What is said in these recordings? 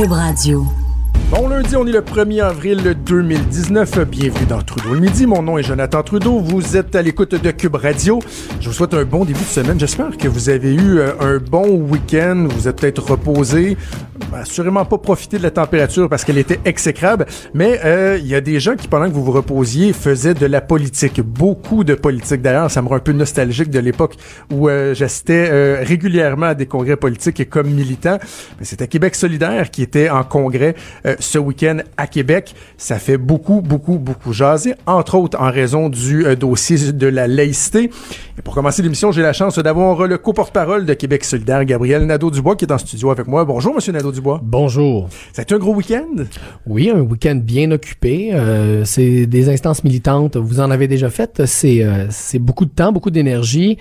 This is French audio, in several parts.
Cube Radio. Bon lundi, on est le 1er avril 2019. Bienvenue dans Trudeau le midi. Mon nom est Jonathan Trudeau. Vous êtes à l'écoute de Cube Radio. Je vous souhaite un bon début de semaine. J'espère que vous avez eu euh, un bon week-end. Vous êtes peut-être reposé. Assurément pas profité de la température parce qu'elle était exécrable. Mais euh, il y a des gens qui, pendant que vous vous reposiez, faisaient de la politique. Beaucoup de politique. D'ailleurs, ça me rend un peu nostalgique de l'époque où euh, j'assistais régulièrement à des congrès politiques comme militant. Mais c'était Québec solidaire qui était en congrès ce week-end à Québec. Ça fait beaucoup, beaucoup, beaucoup jaser, entre autres en raison du euh, dossier de la laïcité. Et pour commencer l'émission, j'ai la chance d'avoir le co-porte-parole de Québec solidaire, Gabriel Nadeau-Dubois, qui est en studio avec moi. Bonjour, Monsieur Nadeau-Dubois. Bonjour. C'est un gros week-end? Oui, un week-end bien occupé. Euh, c'est des instances militantes. Vous en avez déjà fait. C'est euh, c'est beaucoup de temps, beaucoup d'énergie.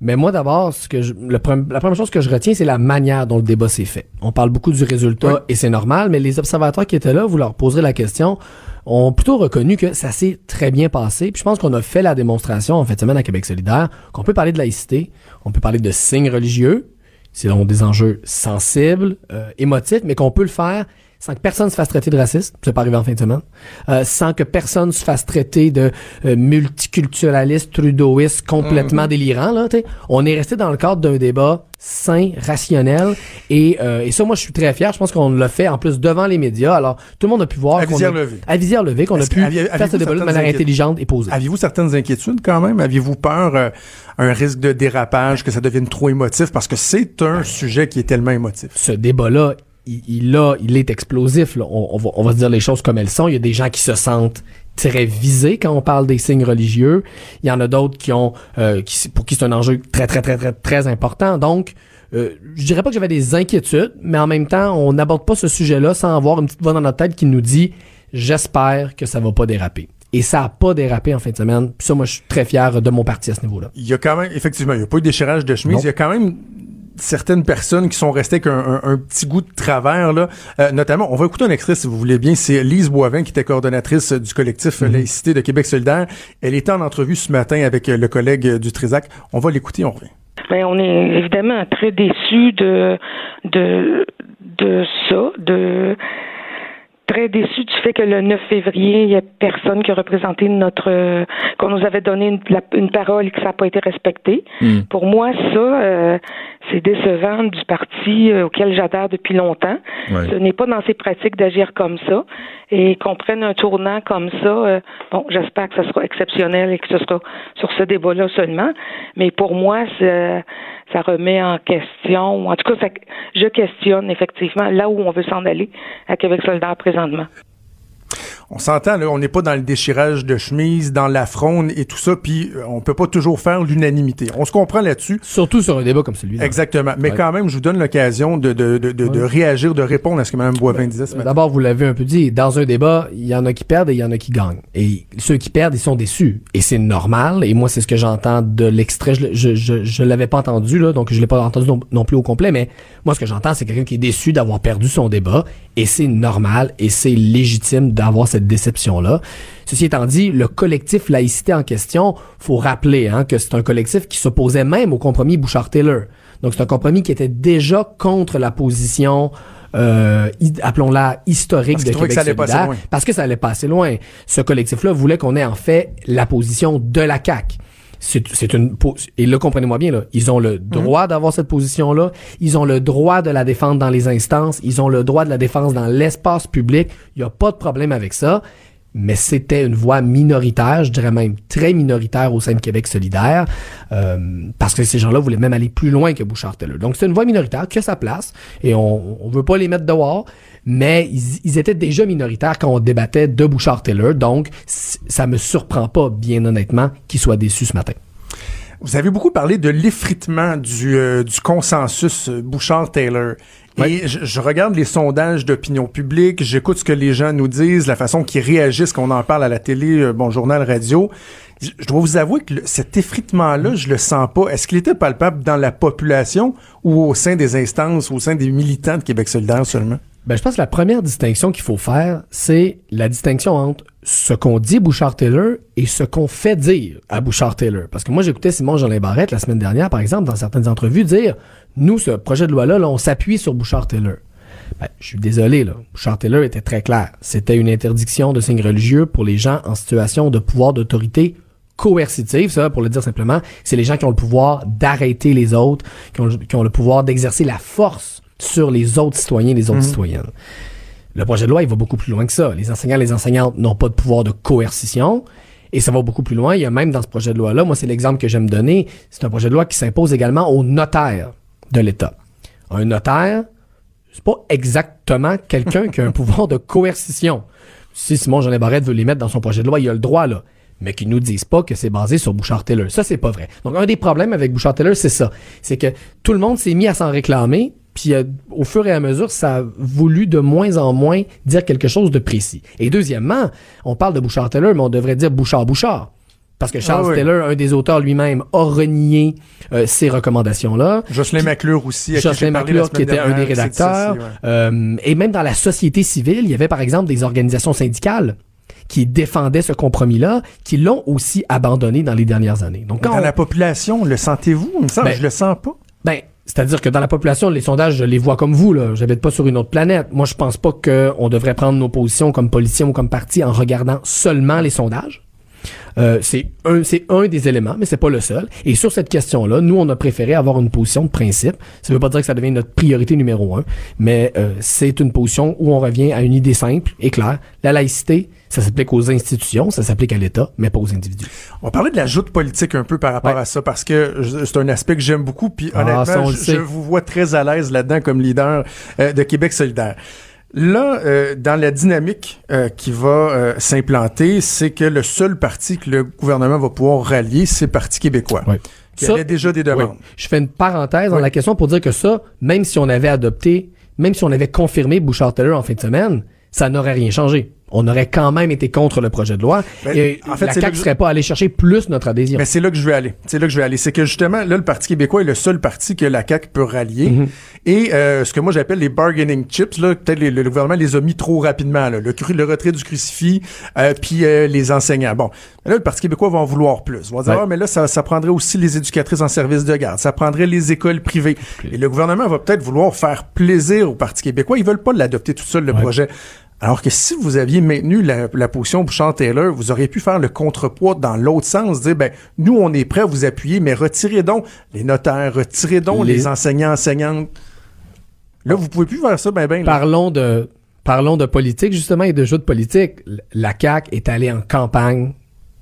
Mais moi, d'abord, ce que je, la première chose que je retiens, c'est la manière dont le débat s'est fait. On parle beaucoup du résultat et c'est normal, mais les observateurs qui étaient là, vous leur poserez la question, ont plutôt reconnu que ça s'est très bien passé. Puis je pense qu'on a fait la démonstration en fait semaine à Québec solidaire qu'on peut parler de laïcité, on peut parler de signes religieux, c'est donc des enjeux sensibles, euh, émotifs, mais qu'on peut le faire sans que personne se fasse traiter de raciste, c'est pas arrivé en fin de semaine, euh, sans que personne se fasse traiter de euh, multiculturaliste, trudeauiste, complètement mhm. délirant. Là, On est resté dans le cadre d'un débat sain, rationnel, et, euh, et ça, moi, je suis très fier. Je pense qu'on l'a fait en plus devant les médias. Alors, tout le monde a pu voir. À visière levée. À visière levée, qu'on a pu faire ce débat de manière intelligente et posée. Aviez-vous certaines inquiétudes quand même? Aviez-vous peur euh, un risque de dérapage, que ça devienne trop émotif? Parce que c'est un sujet qui est tellement émotif. Ce débat-là il, a, il est explosif. On, va, on va se dire les choses comme elles sont. Il y a des gens qui se sentent très visés quand on parle des signes religieux. Il y en a d'autres qui ont, euh, qui, pour qui c'est un enjeu très très très très très important. Donc, euh, je dirais pas que j'avais des inquiétudes, mais en même temps, on n'aborde pas ce sujet-là sans avoir une petite voix dans notre tête qui nous dit j'espère que ça va pas déraper. Et ça n'a pas dérapé en fin de semaine. Puis ça, moi, je suis très fier de mon parti à ce niveau-là. Il y a quand même, effectivement, il n'y a pas eu de déchirage de chemise. Il y a quand même certaines personnes qui sont restées avec un, petit goût de travers, là. Euh, notamment, on va écouter un extrait, si vous voulez bien. C'est Lise Boivin, qui était coordonnatrice du collectif mm-hmm. Laïcité de Québec solidaire. Elle était en entrevue ce matin avec le collègue du Trisac. On va l'écouter, on revient. Mais ben, on est évidemment très déçus de, de, de ça, de très déçu du fait que le 9 février, il n'y a personne qui a représenté notre qu'on nous avait donné une, une parole et que ça n'a pas été respecté. Hmm. Pour moi, ça, euh, c'est décevant du parti euh, auquel j'adhère depuis longtemps. Ce n'est pas dans ses pratiques d'agir comme ça. Et qu'on prenne un tournant comme ça, euh, bon, j'espère que ce sera exceptionnel et que ce sera sur ce débat-là seulement. Mais pour moi, ça remet en question, en tout cas, je questionne effectivement là où on veut s'en aller à Québec solidaire présentement on s'entend, là, on n'est pas dans le déchirage de chemise, dans la fronde et tout ça, puis euh, on peut pas toujours faire l'unanimité. On se comprend là-dessus. Surtout sur un débat comme celui-là. Exactement. Mais quand même, je vous donne l'occasion de, de, de, de, réagir, de répondre à ce que Mme Boivin ben, disait ce matin. D'abord, vous l'avez un peu dit, dans un débat, il y en a qui perdent et il y en a qui gagnent. Et ceux qui perdent, ils sont déçus. Et c'est normal. Et moi, c'est ce que j'entends de l'extrait. Je, je, je, je l'avais pas entendu, là, donc je l'ai pas entendu non, plus au complet, mais moi, ce que j'entends, c'est quelqu'un qui est déçu d'avoir perdu son débat. Et c'est normal et c'est légitime d'avoir cette déception-là. Ceci étant dit, le collectif laïcité en question, faut rappeler hein, que c'est un collectif qui s'opposait même au compromis Bouchard-Taylor. Donc c'est un compromis qui était déjà contre la position euh, appelons-la historique de Québec solidaire, parce que ça allait pas assez loin. Ce collectif-là voulait qu'on ait en fait la position de la CAQ c'est une et là comprenez-moi bien là, ils ont le mhm. droit d'avoir cette position là, ils ont le droit de la défendre dans les instances, ils ont le droit de la défense dans l'espace public, il y a pas de problème avec ça. Mais c'était une voix minoritaire, je dirais même très minoritaire au sein de Québec solidaire, euh, parce que ces gens-là voulaient même aller plus loin que Bouchard-Taylor. Donc c'est une voix minoritaire qui a sa place, et on, on veut pas les mettre dehors, mais ils, étaient déjà minoritaires quand on débattait de Bouchard-Taylor, donc ça me surprend pas, bien honnêtement, qu'ils soient déçus ce matin. Vous avez beaucoup parlé de l'effritement du, euh, du consensus euh, Bouchard-Taylor. Et je, regarde les sondages d'opinion publique, j'écoute ce que les gens nous disent, la façon qu'ils réagissent, qu'on en parle à la télé, euh, bon, journal, radio. Je, dois vous avouer que cet effritement-là, je le sens pas. Est-ce qu'il était palpable dans la population ou au sein des instances, au sein des militants de Québec solidaire seulement? Ben, je pense que la première distinction qu'il faut faire, c'est la distinction entre ce qu'on dit Bouchard-Taylor et ce qu'on fait dire à Bouchard-Taylor. Parce que moi, j'écoutais Simon Jolin Barrette la semaine dernière, par exemple, dans certaines entrevues, dire, nous, ce projet de loi-là, là, on s'appuie sur Bouchard-Taylor. Ben, je suis désolé, là. Bouchard-Taylor était très clair. C'était une interdiction de signes religieux pour les gens en situation de pouvoir d'autorité coercitive, ça, pour le dire simplement, c'est les gens qui ont le pouvoir d'arrêter les autres, qui ont le pouvoir d'exercer la force sur les autres citoyens et les autres Mhm. citoyennes. Le projet de loi, il va beaucoup plus loin que ça. Les enseignants et les enseignantes n'ont pas de pouvoir de coercition. Et ça va beaucoup plus loin. Il y a même dans ce projet de loi-là, moi, c'est l'exemple que j'aime donner. C'est un projet de loi qui s'impose également aux notaires de l'État. Un notaire, c'est pas exactement quelqu'un qui a un pouvoir de coercition. Si Simon Jean Barrette veut les mettre dans son projet de loi, il a le droit, là. Mais qu'ils nous disent pas que c'est basé sur Bouchard-Taylor. Ça, c'est pas vrai. Donc, un des problèmes avec Bouchard-Taylor, c'est ça. C'est que tout le monde s'est mis à s'en réclamer, puis euh, au fur et à mesure, ça a voulu de moins en moins dire quelque chose de précis. Et deuxièmement, on parle de Bouchard-Taylor, mais on devrait dire Bouchard-Bouchard. Parce que Charles Ah oui. Taylor, un des auteurs lui-même, a renié euh, ces recommandations-là. Jocelyn McClure aussi. à Jocelyn McClure, qui était un des rédacteurs. ouais. Euh, et même dans la société civile, il y avait par exemple des organisations syndicales qui défendaient ce compromis-là, qui l'ont aussi abandonné dans les dernières années. Donc, quand Dans on- la population, le sentez-vous? Ben, je le sens pas. ben, c'est-à-dire que dans la population, les sondages, je les vois comme vous, là. J'habite pas sur une autre planète. Moi, je pense pas qu'on devrait prendre nos positions comme politiciens ou comme parti en regardant seulement les sondages. Euh, c'est un, c'est un des éléments, mais c'est pas le seul. Et sur cette question-là, nous, on a préféré avoir une position de principe. Ça veut pas dire que ça devient notre priorité numéro un, mais euh, c'est une position où on revient à une idée simple et claire. La laïcité, ça s'applique aux institutions, ça s'applique à l'État, mais pas aux individus. On parlait de la joute politique un peu par rapport Ouais. à ça, parce que c'est un aspect que j'aime beaucoup, puis Ah, honnêtement, je vous vois très à l'aise là-dedans comme leader euh, de Québec solidaire. Là, euh, dans la dynamique euh, qui va euh, s'implanter, c'est que le seul parti que le gouvernement va pouvoir rallier, c'est le Parti québécois, Ouais. qui Ça- avait déjà des demandes. Oui. Je fais une parenthèse dans Oui. la question pour dire que ça, même si on avait adopté, même si on avait confirmé Bouchard-Taylor en fin de semaine, ça n'aurait rien changé. On aurait quand même été contre le projet de loi. Ben, et en fait, la CAQ je- serait pas allé chercher plus notre adhésion. Mais c'est là que je vais aller. C'est là que je vais aller. C'est que justement, là, le Parti québécois est le seul parti que la CAQ peut rallier. Mhm. Et euh, ce que moi j'appelle les bargaining chips, là, peut-être le, gouvernement les a mis trop rapidement. Là. Le, retrait du crucifix, euh, puis euh, les enseignants. Bon, là, le Parti québécois va en vouloir plus. On va dire, Ouais. ah, mais là, ça, ça prendrait aussi les éducatrices en service de garde. Ça prendrait les écoles privées. Et le gouvernement va peut-être vouloir faire plaisir au Parti québécois. Ils veulent pas l'adopter tout seul, le Ouais. projet. Alors que si vous aviez maintenu la, la position Bouchard-Taylor, vous auriez pu faire le contrepoids dans l'autre sens, dire, ben, nous, on est prêts à vous appuyer, mais retirez donc les notaires, retirez donc les, Les- enseignants, enseignantes. Là, vous pouvez plus faire ça, ben, ben, là. Parlons de parlons de politique justement et de jeux de politique. La CAQ est allée en campagne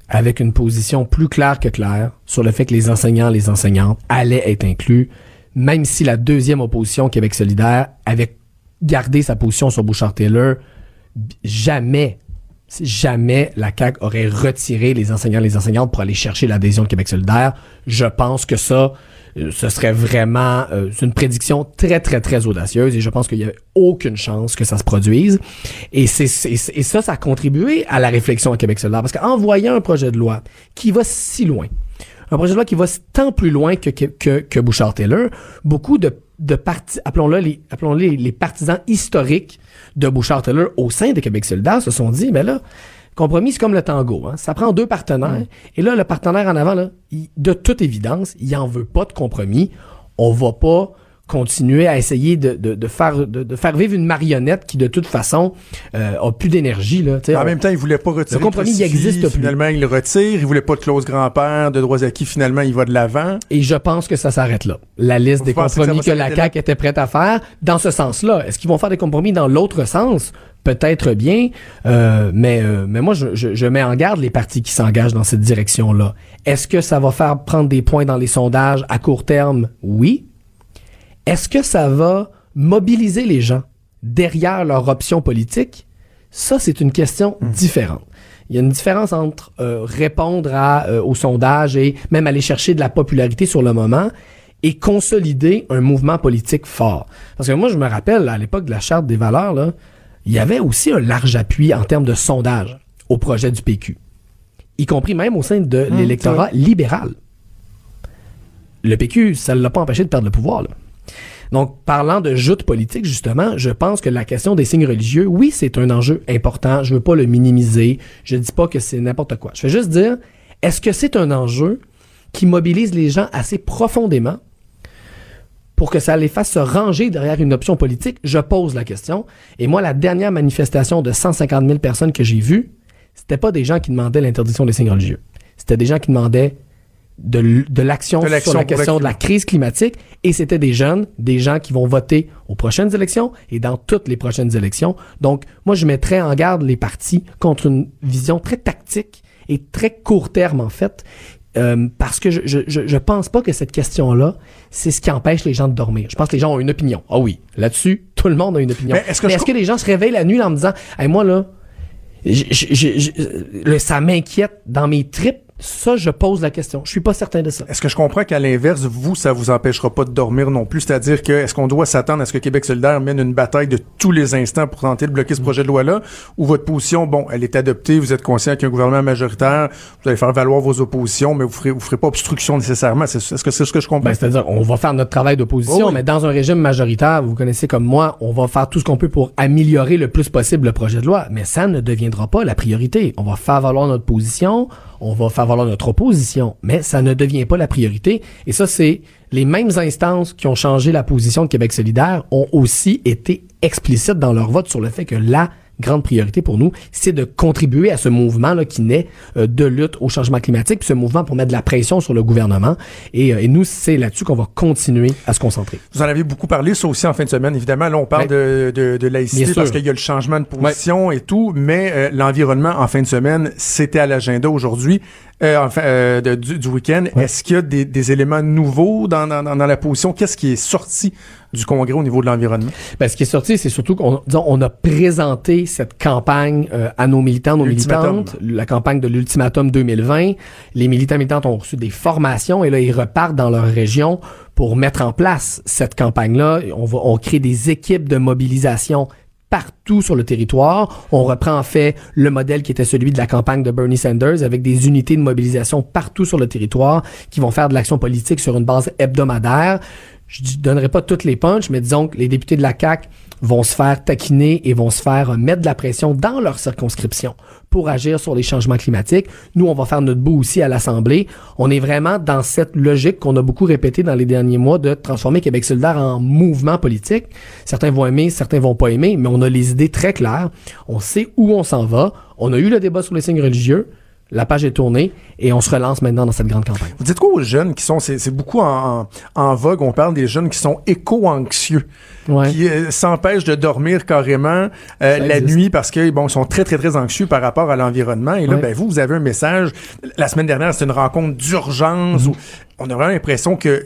avec une position plus claire que claire sur le fait que les enseignants, les enseignantes allaient être inclus, même si la deuxième opposition Québec solidaire avait gardé sa position sur Bouchard-Taylor, jamais jamais la CAQ aurait retiré les enseignants les enseignantes pour aller chercher l'adhésion de Québec solidaire. Je pense que ça, euh, ce serait vraiment euh, une prédiction très, très, très audacieuse et je pense qu'il n'y avait aucune chance que ça se produise. Et, c'est, et ça, ça a contribué à la réflexion à Québec solidaire parce qu'en voyant un projet de loi qui va si loin, un projet de loi qui va tant plus loin que, que, que Bouchard-Taylor, beaucoup de, de partis, appelons-le les, appelons-les les partisans historiques de Bouchard-Taylor au sein de Québec solidaire se sont dit, mais là, compromis, c'est comme le tango. Hein? Ça prend deux partenaires. Et là, le partenaire en avant, là, il- de toute évidence, il en veut pas de compromis. On va pas continuer à essayer de, de, de faire de, de faire vivre une marionnette qui de toute façon euh, a plus d'énergie là. En on- même temps, il voulait pas retirer Le compromis, il existe plus. Finalement, il le retire. Il voulait pas de clause grand-père, de droits acquis. Finalement, il va de l'avant. Et je pense que ça s'arrête là. La liste Vous des que compromis va que, la? CAQ était prête à faire, dans ce sens-là. Est-ce qu'ils vont faire des compromis dans l'autre sens? Peut-être bien, euh, mais, euh, mais moi, je, je, je mets en garde les partis qui s'engagent dans cette direction-là. Est-ce que ça va faire prendre des points dans les sondages à court terme? Oui. Est-ce que ça va mobiliser les gens derrière leur option politique? Ça, c'est une question différente. Il y a une différence entre euh, répondre à, euh, au sondage et même aller chercher de la popularité sur le moment et consolider un mouvement politique fort. Parce que moi, je me rappelle, à l'époque de la Charte des valeurs, là, il y avait aussi un large appui en termes de sondage au projet du PQ, y compris même au sein de Hum, l'électorat libéral. Le PQ, ça ne l'a pas empêché de perdre le pouvoir. Là. Donc, parlant de joute politique, justement, je pense que la question des signes religieux, oui, c'est un enjeu important. Je veux pas le minimiser. Je dis pas que c'est n'importe quoi. Je vais juste dire, est-ce que c'est un enjeu qui mobilise les gens assez profondément pour que ça les fasse se ranger derrière une option politique, je pose la question. Et moi, la dernière manifestation de 150 000 personnes que j'ai vue, c'était pas des gens qui demandaient l'interdiction des signes religieux. C'était des gens qui demandaient de, de l'action sur la question de la crise climatique et c'était des jeunes, des gens qui vont voter aux prochaines élections et dans toutes les prochaines élections. Donc, moi, je mettrais en garde les partis contre une vision très tactique et très court terme, en fait, euh, parce que je, je, je, pense pas que cette question-là, c'est ce qui empêche les gens de dormir. Je pense que les gens ont une opinion. Ah oui, là-dessus, tout le monde a une opinion. Mais est-ce que, est que les gens se réveillent la nuit en me disant, hey, moi là, ça m'inquiète dans mes tripes ça, je pose la question. Je suis pas certain de ça. Est-ce que je comprends qu'à l'inverse, vous, ça vous empêchera pas de dormir non plus? C'est-à-dire que est-ce qu'on doit s'attendre à ce que Québec solidaire mène une bataille de tous les instants pour tenter de bloquer ce mm. projet de loi-là? Ou votre position, bon, elle est adoptée, vous êtes conscient qu'il y a un gouvernement majoritaire, vous allez faire valoir vos oppositions, mais vous ferez, vous ferez pas obstruction nécessairement. Est-ce que c'est ce que je comprends? Ben, c'est-à-dire, on va faire notre travail d'opposition, oh mais dans un régime majoritaire, vous connaissez comme moi, on va faire tout ce qu'on peut pour améliorer le plus possible le projet de loi. Mais ça ne deviendra pas la priorité. On va faire valoir notre position, on va faire valoir notre opposition, mais ça ne devient pas la priorité. Et ça, c'est les mêmes instances qui ont changé la position de Québec solidaire ont aussi été explicites dans leur vote sur le fait que la grande priorité pour nous, c'est de contribuer à ce mouvement là, qui naît euh, de lutte au changement climatique, puis ce mouvement pour mettre de la pression sur le gouvernement. Et, euh, et nous, c'est là-dessus qu'on va continuer à se concentrer. Vous en avez beaucoup parlé, ça aussi en fin de semaine. Évidemment, là, on parle de, de, de, laïcité parce qu'il y a le changement de position et tout, mais euh, l'environnement en fin de semaine, c'était à l'agenda aujourd'hui. Euh, enfin, euh, du, du week-end. Est-ce qu'il y a des, des éléments nouveaux dans, dans, dans la position? Qu'est-ce qui est sorti du Congrès au niveau de l'environnement? Ben, ce qui est sorti, c'est surtout qu'on on a présenté cette campagne euh, à nos militants, nos militantes, la campagne de l'ultimatum 2020. Les militants militantes ont reçu des formations et là, ils repartent dans leur région pour mettre en place cette campagne-là. On, va, on crée des équipes de mobilisation partout sur le territoire. On reprend en fait le modèle qui était celui de la campagne de Bernie Sanders avec des unités de mobilisation partout sur le territoire qui vont faire de l'action politique sur une base hebdomadaire. Je donnerai pas toutes les punches, mais disons que les députés de la CAQ vont se faire taquiner et vont se faire mettre de la pression dans leur circonscription pour agir sur les changements climatiques. Nous, on va faire notre bout aussi à l'Assemblée. On est vraiment dans cette logique qu'on a beaucoup répété dans les derniers mois de transformer Québec solidaire en mouvement politique. Certains vont aimer, certains vont pas aimer, mais on a les idées très claires. On sait où on s'en va. On a eu le débat sur les signes religieux la page est tournée et on se relance maintenant dans cette grande campagne. Vous dites quoi aux jeunes qui sont, c'est beaucoup en, en, vogue, on parle des jeunes qui sont éco-anxieux, qui euh, s'empêchent de dormir carrément euh, la nuit parce que bon, ils sont très très très anxieux par rapport à l'environnement. Et là, ben vous, vous avez un message. La semaine dernière, c'était une rencontre d'urgence mm-hmm. où on a vraiment l'impression que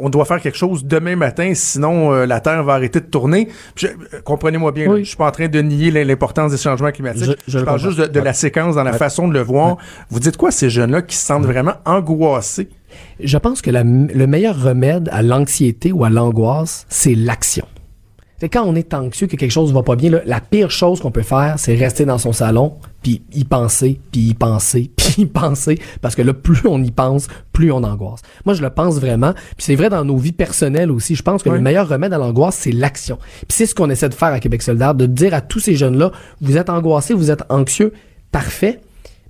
on doit faire quelque chose demain matin, sinon euh, la Terre va arrêter de tourner. Euh, comprenez-moi bien, je suis pas en train de nier l'importance des changements climatiques. Je, parle juste de, la séquence, dans la façon de le voir. Vous dites quoi ces jeunes-là qui se sentent vraiment angoissés? Je pense que le meilleur remède à l'anxiété ou à l'angoisse, c'est l'action. C'est quand on est anxieux que quelque chose va pas bien, la pire chose qu'on peut faire, c'est rester dans son salon, puis y penser, puis y penser, puis y penser, parce que là, plus on y pense, plus on angoisse. Moi, je le pense vraiment, puis c'est vrai dans nos vies personnelles aussi. Je pense que le meilleur remède à l'angoisse, c'est l'action. Puis c'est ce qu'on essaie de faire à Québec Soldat, de dire à tous ces jeunes-là, vous êtes angoissés, vous êtes anxieux, parfait,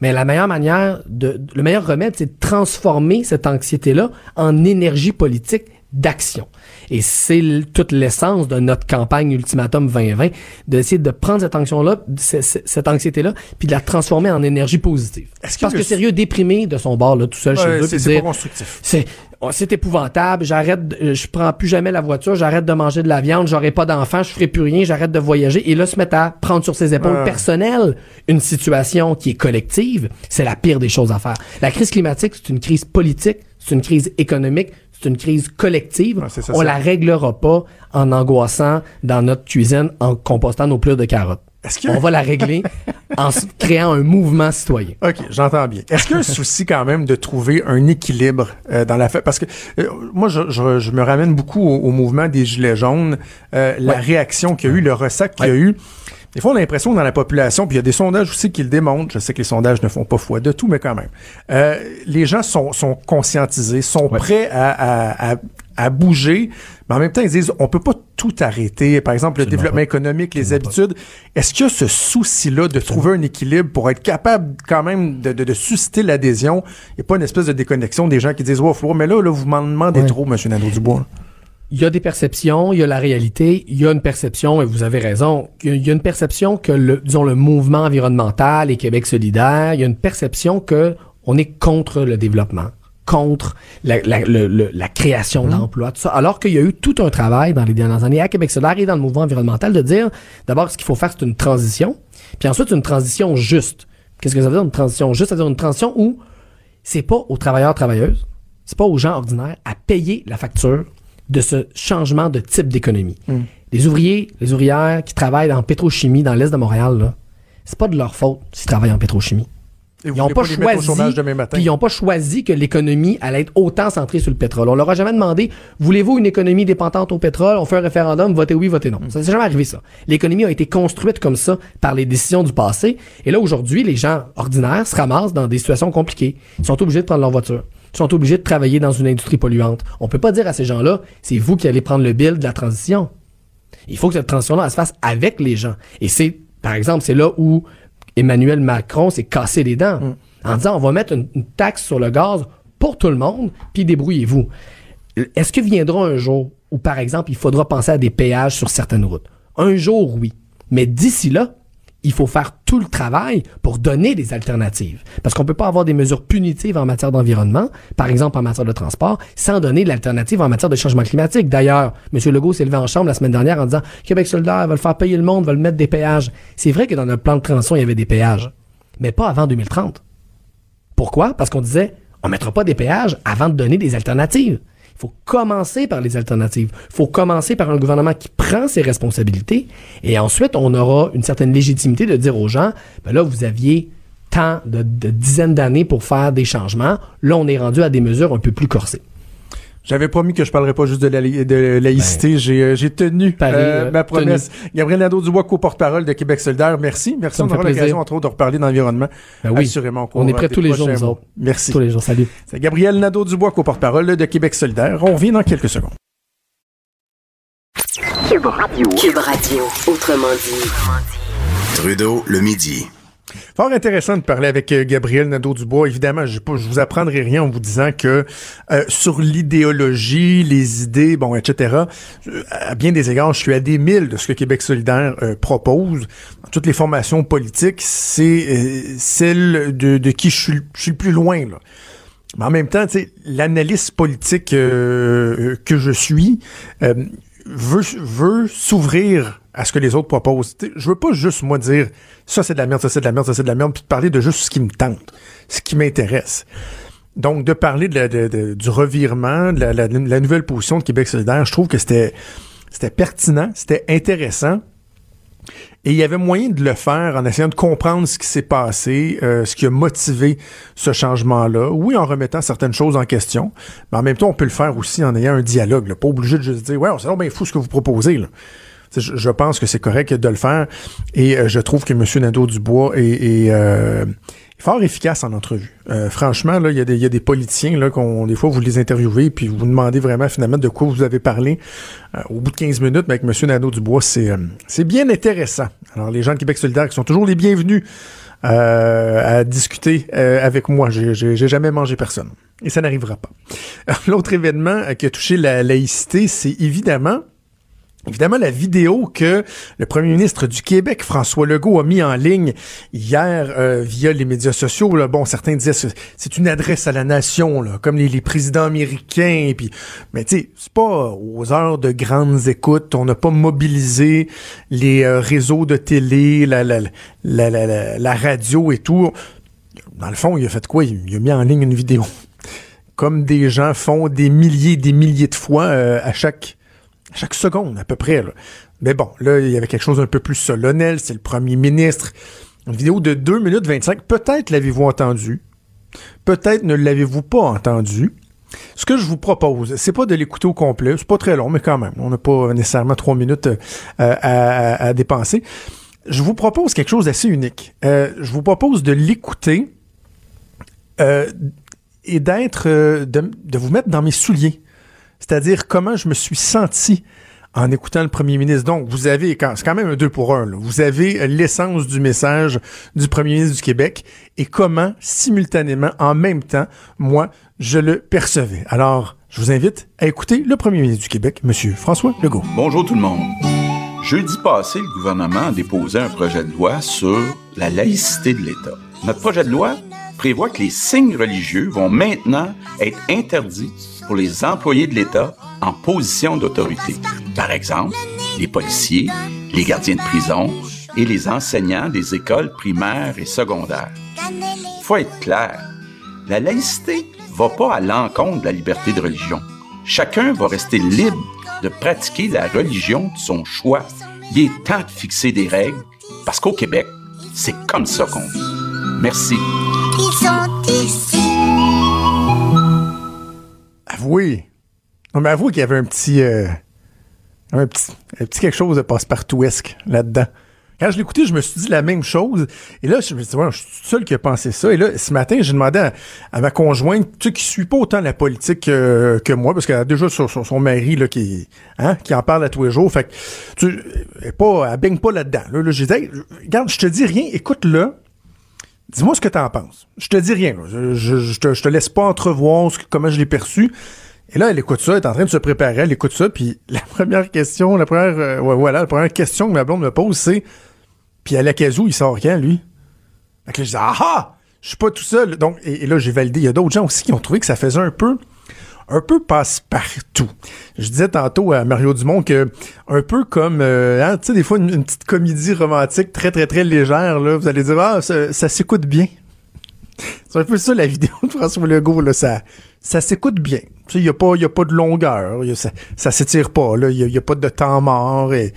mais la meilleure manière de, le meilleur remède, c'est de transformer cette anxiété-là en énergie politique d'action. Et c'est toute l'essence de notre campagne Ultimatum 2020, d'essayer de prendre cette anxiété-là, cette anxiété-là, puis de la transformer en énergie positive. Est-ce Parce que, sérieux, déprimé de son bord, là, tout seul chez eux, c'est pas constructif. C'est, oh, c'est épouvantable, j'arrête, je prends plus jamais la voiture, j'arrête de manger de la viande, j'aurai pas d'enfants, je ferai plus rien, j'arrête de voyager. Et là, se mettre à prendre sur ses épaules personnelles une situation qui est collective, c'est la pire des choses à faire. La crise climatique, c'est une crise politique, c'est une crise économique, c'est une crise collective. on la réglera pas en angoissant dans notre cuisine en compostant nos pleurs de carottes. On va la régler en créant un mouvement citoyen. OK, j'entends bien. Est-ce qu'il y a un souci quand même de trouver un équilibre euh, dans la fête? Parce que euh, moi, je, me ramène beaucoup au, mouvement des Gilets jaunes, euh, la réaction qu'il y a eu, le ressac qu'il y a eu. Des fois, on a l'impression dans la population, puis il y a des sondages aussi qui le démontrent, je sais que les sondages ne font pas foi de tout, mais quand même, euh, les gens sont, sont conscientisés, sont prêts à, à, à, bouger, mais en même temps, ils disent, on peut pas tout arrêter. Par exemple, le développement économique, les habitudes. Est-ce qu'il y a ce souci-là de trouver un équilibre pour être capable quand même de, de, de susciter l'adhésion? Et pas une espèce de déconnexion des gens qui disent, oh, mais là, là vous m'en demandez trop, M. Nadeau-Dubois. Il y a des perceptions, il y a la réalité, il y a une perception, et vous avez raison, il y a une perception que le, disons, le mouvement environnemental et Québec solidaire, il y a une perception que on est contre le développement, contre la, la, la création mmh. d'emplois, tout ça. Alors qu'il y a eu tout un travail dans les dernières années à Québec solidaire et dans le mouvement environnemental de dire, d'abord, ce qu'il faut faire, c'est une transition, puis ensuite une transition juste. Qu'est-ce que ça veut dire une transition juste? C'est-à-dire une transition où c'est pas aux travailleurs, travailleuses, c'est pas aux gens ordinaires à payer la facture de ce changement de type d'économie. Hmm. Les ouvriers, les ouvrières qui travaillent en pétrochimie dans l'est de Montréal, là, c'est pas de leur faute s'ils travaillent en pétrochimie. ils n'ont pas, choisi, ils pas choisi que l'économie allait être autant centrée sur le pétrole. On leur a jamais demandé, voulez-vous une économie dépendante au pétrole? On fait un référendum, votez oui, votez non. Ça s'est jamais arrivé, ça. L'économie a été construite comme ça par les décisions du passé. Et là, aujourd'hui, les gens ordinaires se ramassent dans des situations compliquées. Ils sont obligés de prendre leur voiture sont obligés de travailler dans une industrie polluante. On peut pas dire à ces gens-là, c'est vous qui allez prendre le bill de la transition. Il faut que cette transition-là se fasse avec les gens. Et c'est, par exemple, c'est là où Emmanuel Macron s'est cassé les dents mm. en disant on va mettre une, taxe sur le gaz pour tout le monde, puis débrouillez-vous. Est-ce que viendra un jour où, par exemple, il faudra penser à des péages sur certaines routes? Un jour, oui. Mais d'ici là, il faut faire tout le travail pour donner des alternatives. Parce qu'on peut pas avoir des mesures punitives en matière d'environnement, par exemple en matière de transport, sans donner l'alternative en matière de changement climatique. D'ailleurs, M. Legault s'est levé en chambre la semaine dernière en disant Québec solidaire le faire payer le monde, le mettre des péages. C'est vrai que dans notre plan de transition, il y avait des péages, mais pas avant 2030. Pourquoi? Parce qu'on disait, on mettra pas des péages avant de donner des alternatives. Il faut commencer par les alternatives. Il faut commencer par un gouvernement qui prend ses responsabilités et ensuite on aura une certaine légitimité de dire aux gens, ben là, vous aviez tant de, de dizaines d'années pour faire des changements. Là, on est rendu à des mesures un peu plus corsées. J'avais promis que je parlerais pas juste de, la, de laïcité. Ben, j'ai, euh, j'ai tenu euh, ma promesse. Gabriel Nadeau-Dubois, co-porte-parole de Québec solidaire. Merci. Merci. On aura l'occasion, entre autres, de reparler d'environnement. Ben oui. Assurément. On est prêt tous les jours, nous autres. Merci. Tous les jours. Salut. C'est Gabriel Nadeau-Dubois, co-porte-parole de Québec solidaire. On revient dans quelques secondes. Cube Radio. Cube Radio. Autrement dit. Trudeau, le midi. Fort intéressant de parler avec euh, Gabriel Nadeau-Dubois. Évidemment, je ne vous apprendrai rien en vous disant que euh, sur l'idéologie, les idées, bon, etc., euh, à bien des égards, je suis à des mille de ce que Québec solidaire propose. Dans toutes les formations politiques, c'est celle de, qui je suis, le plus loin. Là. Mais en même temps, l'analyse politique que je suis veut, veut s'ouvrir à ce que les autres proposent. je veux pas juste, moi, dire ça c'est de la merde, ça c'est de la merde, ça c'est de la merde, puis de parler de juste ce qui me tente, ce qui m'intéresse. Donc, de parler de du revirement, de la, nouvelle position de Québec solidaire, je trouve que c'était pertinent, c'était intéressant. Et il y avait moyen de le faire en essayant de comprendre ce qui s'est passé, euh, ce qui a motivé ce changement-là. Oui, en remettant certaines choses en question, mais en même temps, on peut le faire aussi en ayant un dialogue. Là. Pas obligé de juste dire, ouais, c'est bien fou ce que vous proposez. Là. Je, pense que c'est correct de le faire et euh, je trouve que M. Nadeau-Dubois est, euh, fort efficace en entrevue. Euh, franchement, là, il y, a des, y a des politiciens là qu'on des fois vous les interviewez puis vous demandez vraiment finalement de quoi vous avez parlé au bout de 15 minutes, mais avec M. Nadeau-Dubois, c'est c'est bien intéressant. Alors les gens de Québec solidaire qui sont toujours les bienvenus à discuter avec moi. J'ai jamais mangé personne et ça n'arrivera pas. L'autre événement qui a touché la laïcité, c'est évidemment Évidemment, la vidéo que le premier ministre du Québec, François Legault, a mis en ligne hier euh, via les médias sociaux, là, bon, certains disaient c'est une adresse à la nation, là, comme les, présidents américains. Puis, mais tu sais, c'est pas aux heures de grandes écoutes. On n'a pas mobilisé les euh, réseaux de télé, la, la, la, la, radio et tout. Dans le fond, il a fait quoi? Il, a mis en ligne une vidéo, comme des gens font des milliers, des milliers de fois euh, à chaque chaque seconde à peu près. Mais bon, là, il y avait quelque chose d'un peu plus solennel, c'est le premier ministre. Une vidéo de 2 minutes 25, peut-être l'avez-vous entendu, peut-être ne l'avez-vous pas entendu. Ce que je vous propose, c'est pas de l'écouter au complet, c'est pas très long, mais quand même, on n'a pas nécessairement trois minutes euh, à, dépenser. Je vous propose quelque chose d'assez unique. Euh, je vous propose de l'écouter euh, et d'être, de vous mettre dans mes souliers c'est-à-dire comment je me suis senti en écoutant le premier ministre. Donc, vous avez, c'est quand même un deux pour un, vous avez l'essence du message du premier ministre du Québec et comment, simultanément, en même temps, moi, je le percevais. Alors, Je vous invite à écouter le premier ministre du Québec, M. François Legault. Bonjour tout le monde. Jeudi passé, le gouvernement a déposé un projet de loi sur la laïcité de l'État. Notre projet de loi prévoit que les signes religieux vont maintenant être interdits pour les employés de l'État en position d'autorité. Par exemple, les policiers, les gardiens de prison et les enseignants des écoles primaires et secondaires. Faut être clair, la laïcité va pas à l'encontre de la liberté de religion. Chacun va rester libre de pratiquer la religion de son choix. Il est temps de fixer des règles, parce qu'au Québec, c'est comme ça qu'on vit. Merci. Avouez. Non, mais avouez qu'il y avait un petit, euh, un petit, quelque chose de passe-partoutesque là-dedans. Quand je l'écoutais, je me suis dit la même chose. Et là, je me suis dit, je suis tout seul qui a pensé ça. Et là, ce matin, j'ai demandé à, ma conjointe, tu sais, qui suit pas autant la politique euh, que moi, parce qu'elle a déjà son, son, mari là, qui, hein, qui en parle à tous les jours. Fait que, tu elle, pas, elle baigne pas là-dedans. Là, là j'ai dit, regarde, je te dis rien, écoute-le. Dis-moi ce que t'en penses. Je te dis rien. Je, te, laisse pas entrevoir ce, comment je l'ai perçu. Et là, elle écoute ça, elle est en train de se préparer, elle écoute ça, puis la première question, la première, euh, voilà, la première question que ma blonde me pose, c'est, puis à l'Acazou, il sort quand, lui? Fait que là, je dis, ah ah! Je suis pas tout seul. Donc, et là, j'ai validé. Il y a d'autres gens aussi qui ont trouvé que ça faisait un peu, un peu passe-partout. Je disais tantôt à Mario Dumont que, un peu comme, euh, hein, tu sais, des fois, une, petite comédie romantique très, très, très légère, là, vous allez dire, ah, ça, s'écoute bien. C'est un peu ça, la vidéo de François Legault, là, ça, ça s'écoute bien. Tu sais, il n'y a, pas, y a pas de longueur, y a, ça, ça s'étire pas, là, il n'y a, a, pas de temps mort, et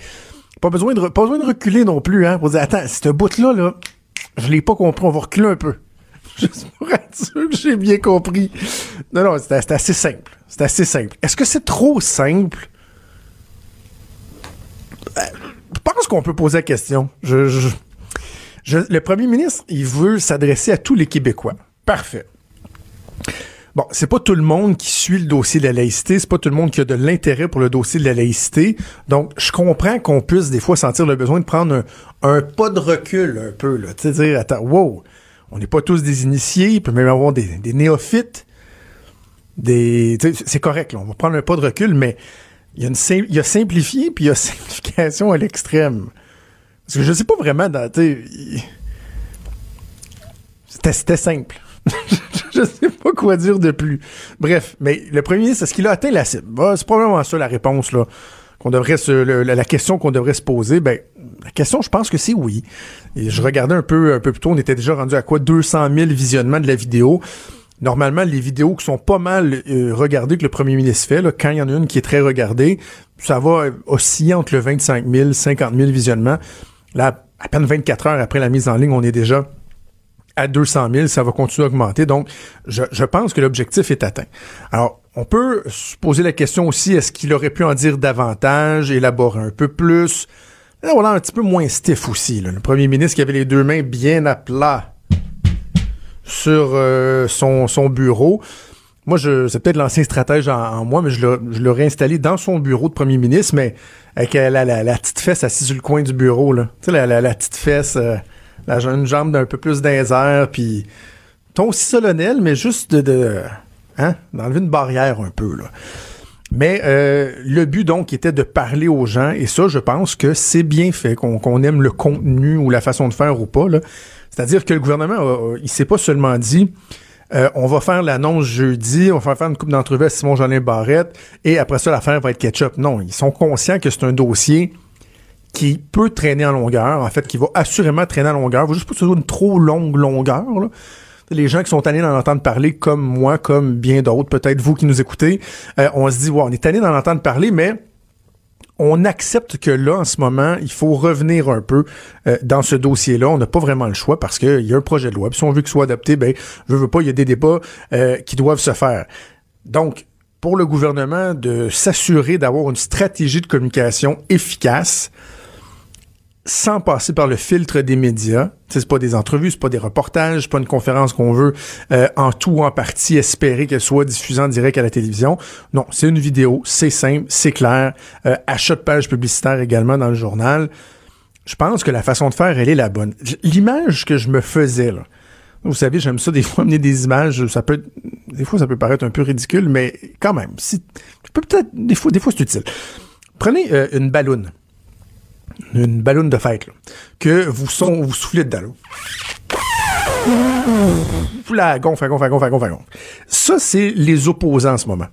pas besoin de, pas besoin de reculer non plus, hein, pour dire, attends, ce bout-là, là, je l'ai pas compris, on va reculer un peu. Juste pour être sûr que j'ai bien compris. Non, non, c'est assez simple. C'est assez simple. Est-ce que c'est trop simple? Je pense qu'on peut poser la question. Je, le premier ministre, il veut s'adresser à tous les Québécois. Parfait. Bon, c'est pas tout le monde qui suit le dossier de la laïcité, c'est pas tout le monde qui a de l'intérêt pour le dossier de la laïcité. Donc, je comprends qu'on puisse des fois sentir le besoin de prendre un, un pas de recul un peu, là. Tu sais, dire, attends, wow, on n'est pas tous des initiés, il peut même avoir des, néophytes, c'est correct, on va prendre un pas de recul, mais il y a y simplifié puis il y a simplification à l'extrême. Parce que je sais pas vraiment, sais, c'était simple. je sais pas quoi dire de plus. Bref, mais le premier ministre, est-ce qu'il a atteint la cible? Bah, c'est probablement ça la réponse. Qu'on devrait se, la question qu'on devrait se poser, ben, la question, je pense que c'est oui. Et je regardais un peu, un peu plus tôt, on était déjà rendu à quoi? 200 000 visionnements de la vidéo. Normalement, les vidéos qui sont pas mal euh, regardées que le premier ministre fait, là, quand il y en a une qui est très regardée, ça va osciller entre le 25 000, 50 000 visionnements. Là, à peine 24 heures après la mise en ligne, on est déjà à 200 000, ça va continuer à augmenter. Donc, je, je pense que l'objectif est atteint. Alors, on peut se poser la question aussi, est-ce qu'il aurait pu en dire davantage, élaborer un peu plus? Là, on un petit peu moins stiff aussi. Là. Le premier ministre qui avait les deux mains bien à plat sur euh, son, son bureau. Moi, je, c'est peut-être l'ancien stratège en, en, moi, mais je l'aurais installé dans son bureau de premier ministre, mais avec la, la, la, petite fesse assise sur le coin du bureau. Là. Tu sais, la petite fesse... Euh, la une jambe d'un peu plus d'un puis ton aussi solennel, mais juste de, de hein, d'enlever une barrière un peu là. Mais euh, le but donc était de parler aux gens et ça, je pense que c'est bien fait qu'on aime le contenu ou la façon de faire ou pas. C'est-à-dire que le gouvernement, a, il s'est pas seulement dit euh, on va faire l'annonce jeudi, on va faire une coupe d'entrevue à Simon Jolin Barrette et après ça l'affaire va être ketchup. Non, ils sont conscients que c'est un dossier qui peut traîner en longueur, en fait, qui va assurément traîner en longueur. Il faut juste pas que ce une trop longue longueur. Là. Les gens qui sont tannés d'en entendre parler, comme moi, comme bien d'autres, peut-être vous qui nous écoutez, euh, on se dit, ouais, on est tanné d'en entendre parler, mais on accepte que là, en ce moment, il faut revenir un peu euh, dans ce dossier-là. On n'a pas vraiment le choix parce qu'il y a un projet de loi. Puis si on veut qu'il soit adopté, ben, je veux pas, il y a des débats euh, qui doivent se faire. Donc, pour le gouvernement de s'assurer d'avoir une stratégie de communication efficace, sans passer par le filtre des médias. C'est pas des entrevues, c'est pas des reportages, c'est pas une conférence qu'on veut euh, en tout ou en partie espérer qu'elle soit diffusée en direct à la télévision. Non, c'est une vidéo, c'est simple, c'est clair. Euh, achat de page publicitaire également dans le journal. Je pense que la façon de faire, elle est la bonne. L'image que je me faisais, là, Vous savez, j'aime ça des fois amener des images. Ça peut, des fois, ça peut paraître un peu ridicule, mais quand même, si, peut-être des fois, des fois, c'est utile. Prenez euh, une ballonne, une ballonne de fête, là, que vous, son, vous soufflez dedans. Là. La gonfle, gonfle, gonfle, gonfle, gonfle. Ça, c'est les opposants en ce moment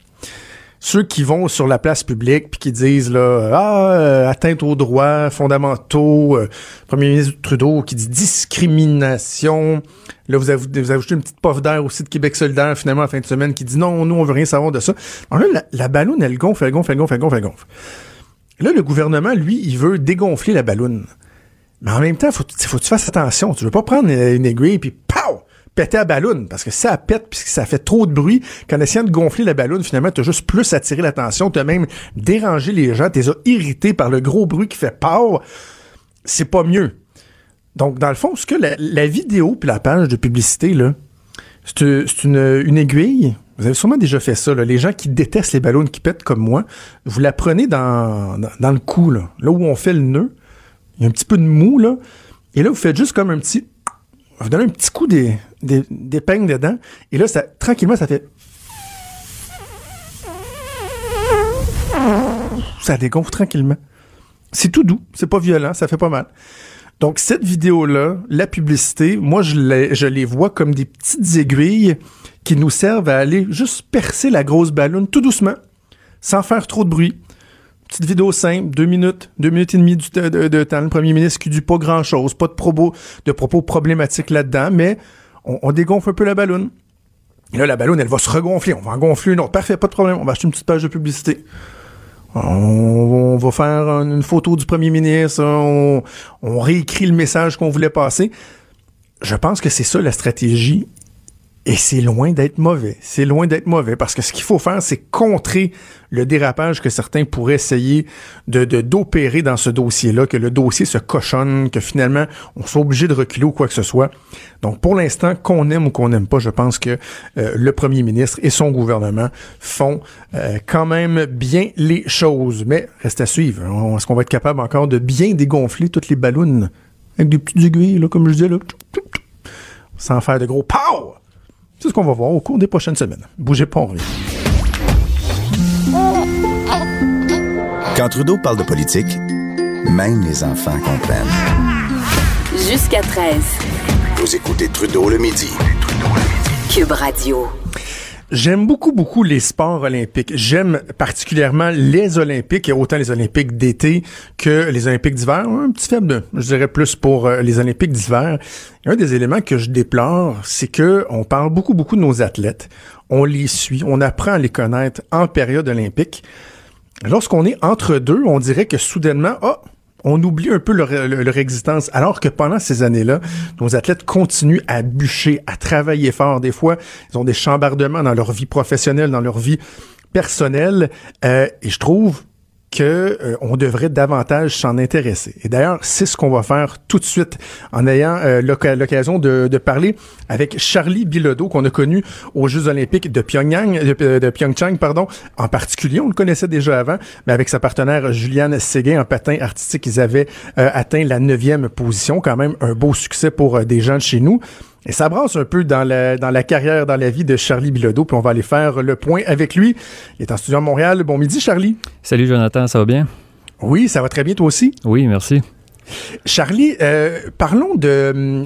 ceux qui vont sur la place publique puis qui disent là ah euh, atteinte aux droits fondamentaux euh, premier ministre Trudeau qui dit discrimination là vous avez vous ajoutez une petite pof d'air aussi de Québec solidaire finalement en fin de semaine qui dit non nous on veut rien savoir de ça alors là la, la ballonne elle gonfle elle gonfle elle gonfle elle gonfle elle gonfle là le gouvernement lui il veut dégonfler la ballonne mais en même temps faut faut que tu fasses attention. Tu veux pas prendre une aiguille puis pow! Péter la ballonne parce que ça pète puisque ça fait trop de bruit qu'en essayant de gonfler la ballonne finalement t'as juste plus attiré l'attention t'as même dérangé les gens t'es irrité par le gros bruit qui fait peur c'est pas mieux. Donc dans le fond ce que la, vidéo puis la page de publicité là c'est une aiguille vous avez sûrement déjà fait ça, les gens qui détestent les ballons qui pètent comme moi, vous la prenez dans, dans, le cou, là, là où on fait le nœud, il y a un petit peu de mou, là, et là vous faites juste comme un petit vous donnez un petit coup des, des, dedans, et là, ça, tranquillement, ça fait. Ça dégonfle tranquillement. C'est tout doux, c'est pas violent, ça fait pas mal. Donc, cette vidéo-là, la publicité, moi, je les, je les vois comme des petites aiguilles qui nous servent à aller juste percer la grosse ballonne tout doucement, sans faire trop de bruit. Petite vidéo simple, deux minutes, deux minutes et demie de, de, temps. Le premier ministre qui dit pas grand-chose, pas de propos, de propos problématiques là-dedans, mais on, dégonfle un peu la ballonne. Là, la ballonne, elle va se regonfler. On va en gonfler une autre. Parfait, pas de problème. On va acheter une petite page de publicité. On, va faire une photo du premier ministre. On réécrit le message qu'on voulait passer. Je pense que c'est ça la stratégie et c'est loin d'être mauvais. C'est loin d'être mauvais parce que ce qu'il faut faire, c'est contrer le dérapage que certains pourraient essayer de d'opérer dans ce dossier-là, que le dossier se cochonne, que finalement on soit obligé de reculer ou quoi que ce soit. Donc pour l'instant, qu'on aime ou qu'on n'aime pas, je pense que euh, le premier ministre et son gouvernement font euh, quand même bien les choses. Mais reste à suivre. Est-ce qu'on va être capable encore de bien dégonfler toutes les ballons avec des petites aiguilles, là, comme je disais, là, sans faire de gros pow! C'est ce qu'on va voir au cours des prochaines semaines. Bougez pas, on revient. Quand Trudeau parle de politique, même les enfants comprennent. Jusqu'à 13. Vous écoutez Trudeau le midi. Cube Radio. J'aime beaucoup, beaucoup les sports olympiques. J'aime particulièrement les Olympiques, et autant les Olympiques d'été que les Olympiques d'hiver. Un petit faible, je dirais plus pour euh, les Olympiques d'hiver. Un des éléments que je déplore, c'est que on parle beaucoup, beaucoup de nos athlètes. On les suit, on apprend à les connaître en période olympique. Lorsqu'on est entre deux, on dirait que soudainement, oh, on oublie un peu leur, existence, alors que pendant ces années-là, nos athlètes continuent à bûcher, à travailler fort. Des fois, ils ont des chambardements dans leur vie professionnelle, dans leur vie personnelle. Euh, et je trouve que euh, on devrait davantage s'en intéresser. Et d'ailleurs, c'est ce qu'on va faire tout de suite en ayant euh, l'occasion de, de, parler avec Charlie Bilodeau qu'on a connu aux Jeux olympiques de Pyongyang de, euh, Pyeongchang pardon. En particulier, on le connaissait déjà avant, mais avec sa partenaire Juliane Séguin en patin artistique, ils avaient atteint la neuvième position, quand même un beau succès pour des gens de chez nous. Et ça brasse un peu dans la, dans la carrière, dans la vie de Charlie Bilodeau, puis on va aller faire le point avec lui. Il est en studio à Montréal. Bon midi, Charlie. Salut, Jonathan, ça va bien? Oui, ça va très bien, toi aussi? Oui, merci. Charlie, euh, parlons de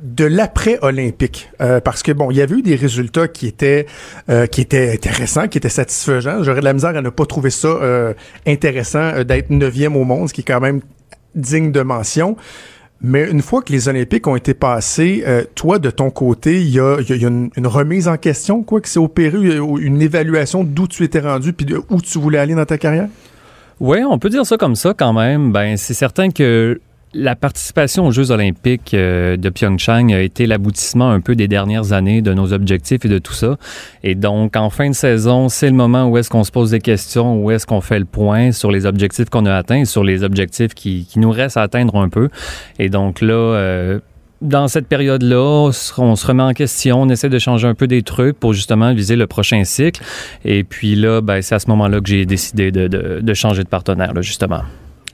de l'après-olympique euh, parce que bon il y avait eu des résultats qui étaient euh, qui étaient intéressants qui étaient satisfaisants j'aurais de la misère à ne pas trouver ça intéressant d'être neuvième au monde ce qui est quand même digne de mention mais une fois que les Olympiques ont été passés, euh, toi, de ton côté, il y a, une, remise en question, quoi, qui s'est opérée, une évaluation d'où tu étais rendu puis où tu voulais aller dans ta carrière? Oui, on peut dire ça comme ça quand même. Ben, c'est certain que la participation aux Jeux olympiques euh, de Pyeongchang a été l'aboutissement un peu des dernières années de nos objectifs et de tout ça. Et donc, en fin de saison, c'est le moment où est-ce qu'on se pose des questions, où est-ce qu'on fait le point sur les objectifs qu'on a atteints, sur les objectifs qui, nous restent à atteindre un peu. Et donc là, euh, dans cette période-là, on se remet en question, on essaie de changer un peu des trucs pour justement viser le prochain cycle. Et puis là, ben, c'est à ce moment-là que j'ai décidé de, de, de changer de partenaire, là, justement.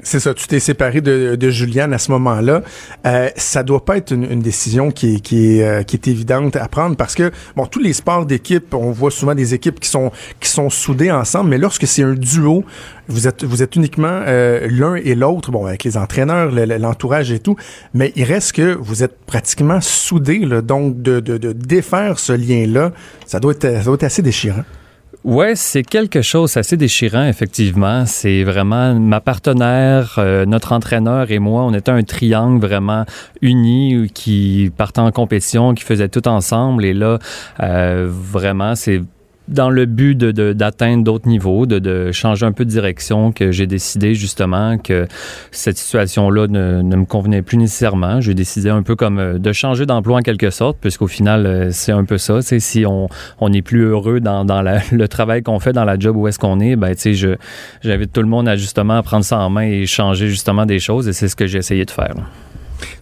C'est ça, tu t'es séparé de, de Juliane à ce moment-là. Euh, ça doit pas être une, une décision qui est, qui, est, euh, qui est évidente à prendre parce que, bon, tous les sports d'équipe, on voit souvent des équipes qui sont, qui sont soudées ensemble, mais lorsque c'est un duo, vous êtes, vous êtes uniquement euh, l'un et l'autre, bon, avec les entraîneurs, le- le- l'entourage et tout, mais il reste que vous êtes pratiquement soudés, là, donc de, de, de défaire ce lien-là, ça doit être, ça doit être assez déchirant. Ouais, c'est quelque chose assez déchirant, effectivement. C'est vraiment ma partenaire, euh, notre entraîneur et moi, on était un triangle vraiment uni qui partait en compétition, qui faisait tout ensemble. Et là, euh, vraiment, c'est dans le but de- de- d'atteindre d'autres niveaux, de, de changer un peu de direction, que j'ai décidé justement que cette situation-là ne, me convenait plus nécessairement. J'ai décidé un peu comme euh, de changer d'emploi en quelque sorte, puisqu'au final, euh, c'est un peu ça. Tu sais, si on n'est plus heureux dans, dans le travail qu'on fait, dans la job où est-ce qu'on est, ben, je, j'invite tout le monde à justement prendre ça en main et changer justement des choses. Et c'est ce que j'ai essayé de faire.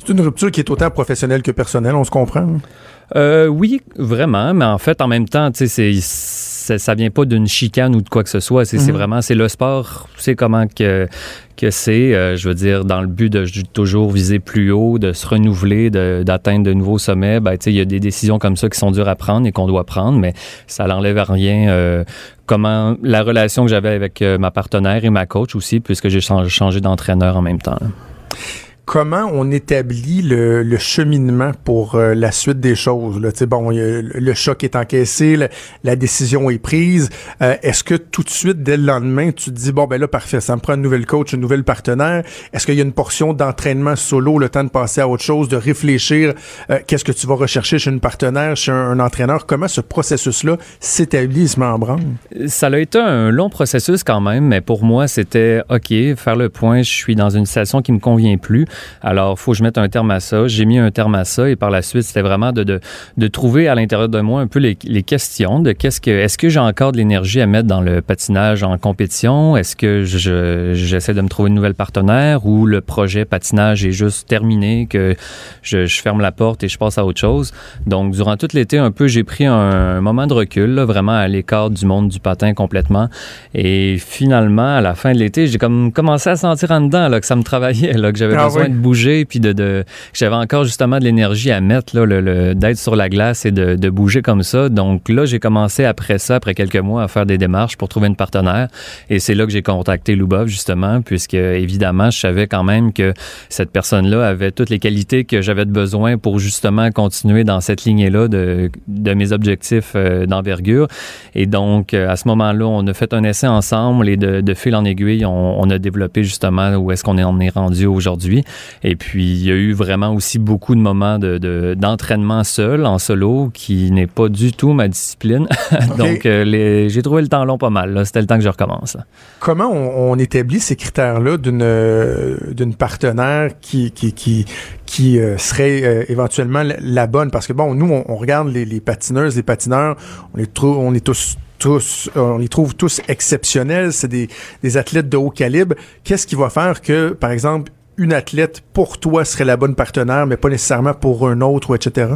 C'est une rupture qui est autant professionnelle que personnelle, on se comprend? Euh, oui, vraiment, mais en fait, en même temps, tu sais, c'est, ça, ça vient pas d'une chicane ou de quoi que ce soit. C'est, c'est Mhm. vraiment, c'est le sport, sais comment que, que c'est, euh, je veux dire, dans le but de toujours viser plus haut, de se renouveler, d'atteindre de nouveaux sommets, ben, tu sais, il y a des décisions comme ça qui sont dures à prendre et qu'on doit prendre, mais ça n'enlève à rien euh, comment la relation que j'avais avec euh, ma partenaire et ma coach aussi, puisque j'ai changé, changé d'entraîneur en même temps. là. Comment on établit le, le cheminement pour euh, la suite des choses? Là? Bon, le choc est encaissé, la décision est prise. Euh, Est-ce que tout de suite, dès le lendemain, tu te dis, bon, ben là, parfait, ça me prend une nouvelle coach, une nouvelle partenaire. Est-ce qu'il y a une portion d'entraînement solo, le temps de passer à autre chose, de réfléchir, euh, qu'est-ce que tu vas rechercher chez une partenaire, chez un, un entraîneur? Comment ce processus-là s'établit, se met? Ça a été un long processus quand même, mais pour moi, c'était OK, faire le point, je suis dans une situation qui me convient plus. Alors, faut que je mette un terme à ça. J'ai mis un terme à ça et par la suite, c'était vraiment de, de, de trouver à l'intérieur de moi un peu les, les questions de qu'est-ce que, est-ce que j'ai encore de l'énergie à mettre dans le patinage en compétition? Est-ce que je, j'essaie de me trouver une nouvelle partenaire ou le projet patinage est juste terminé, que je, je ferme la porte et je passe à autre chose? Donc, durant tout l'été, un peu, j'ai pris un, un moment de recul, là, vraiment à l'écart du monde du patin complètement. Et finalement, à la fin de l'été, j'ai comme commencé à sentir en dedans là, que ça me travaillait, là, que j'avais Ah besoin de bouger, puis de, de j'avais encore justement de l'énergie à mettre, là, le, le- d'être sur la glace et de, de bouger comme ça. Donc là, j'ai commencé après ça, après quelques mois, à faire des démarches pour trouver une partenaire. Et c'est là que j'ai contacté Lubov, justement, puisque évidemment, je savais quand même que cette personne-là avait toutes les qualités que j'avais de besoin pour justement continuer dans cette lignée-là de, de mes objectifs euh, d'envergure. Et donc, euh, à ce moment-là, on a fait un essai ensemble et de, de fil en aiguille, on, on a développé justement où est-ce qu'on est, est rendu aujourd'hui. Et puis, il y a eu vraiment aussi beaucoup de moments de, de- d'entraînement seul, en solo, qui n'est pas du tout ma discipline. donc, euh, j'ai trouvé le temps long pas mal. C'était le temps que je recommence. là. Comment on, on établit ces critères-là d'une euh, d'une partenaire qui qui qui qui euh, serait euh, éventuellement la, bonne? Parce que bon nous on, on regarde les, les patineuses les patineurs on les trouve on tous tous on les trouve tous exceptionnels c'est des des athlètes de haut calibre qu'est-ce qui va faire que par exemple une athlète pour toi serait la bonne partenaire mais pas nécessairement pour un autre etc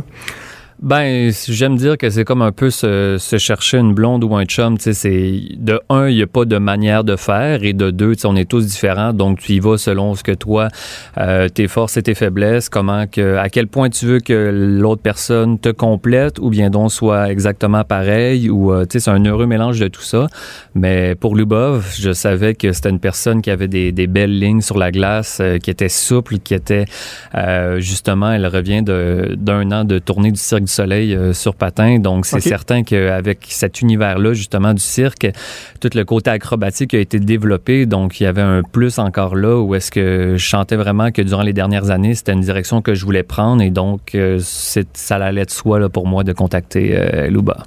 Ben, j'aime dire que c'est comme un peu se, se chercher une blonde ou un chum. C'est de un, il n'y a pas de manière de faire, et de deux, on est tous différents. Donc, tu y vas selon ce que toi, euh, tes forces et tes faiblesses, comment que, à quel point tu veux que l'autre personne te complète, ou bien donc soit exactement pareil, ou euh, c'est un heureux mélange de tout ça. Mais pour Lubov, je savais que c'était une personne qui avait des, des belles lignes sur la glace, euh, qui était souple, qui était euh, justement, elle revient d'un an de tournée du Cirque du Soleil euh, sur patin. Donc, c'est Ok. certain qu'avec cet univers-là, justement, du cirque, tout le côté acrobatique a été développé. Donc, il y avait un plus encore là où est-ce que je sentais vraiment que durant les dernières années, c'était une direction que je voulais prendre. Et donc, euh, ça allait de soi là, pour moi de contacter euh, Luba.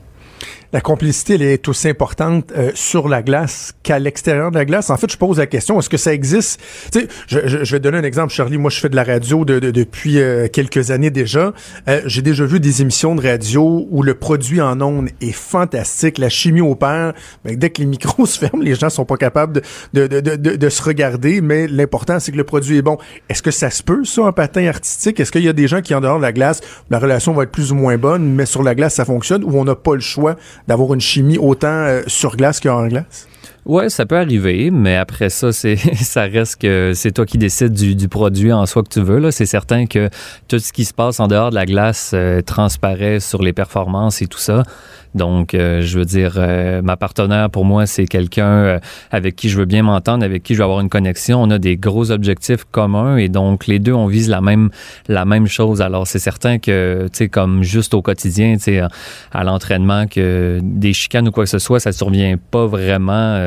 La complicité elle est aussi importante euh, sur la glace qu'à l'extérieur de la glace. En fait, je pose la question est-ce que ça existe? Tu sais, je, vais donner un exemple, Charlie. Moi, je fais de la radio de, de- depuis euh, quelques années déjà. Euh, J'ai déjà vu des émissions de radio où le produit en ondes est fantastique, la chimie opère. Mais dès que les micros se ferment, les gens sont pas capables de, de, de, se regarder. Mais l'important, c'est que le produit est bon. Est-ce que ça se peut ça en patin artistique? Est-ce qu'il y a des gens qui en dehors de la glace, la relation va être plus ou moins bonne, mais sur la glace ça fonctionne, ou on n'a pas le choix d'avoir une chimie autant euh, sur glace qu'en glace? Ouais, ça peut arriver, mais après ça, c'est ça reste que c'est toi qui décides du, du, produit en soi que tu veux. Là, c'est certain que tout ce qui se passe en dehors de la glace euh, transparaît sur les performances et tout ça. Donc, euh, je veux dire, euh, ma partenaire pour moi, c'est quelqu'un euh, avec qui je veux bien m'entendre, avec qui je veux avoir une connexion. On a des gros objectifs communs et donc les deux on vise la même la même chose. Alors, c'est certain que tu sais comme juste au quotidien, tu sais à l'entraînement que des chicanes ou quoi que ce soit, ça survient pas vraiment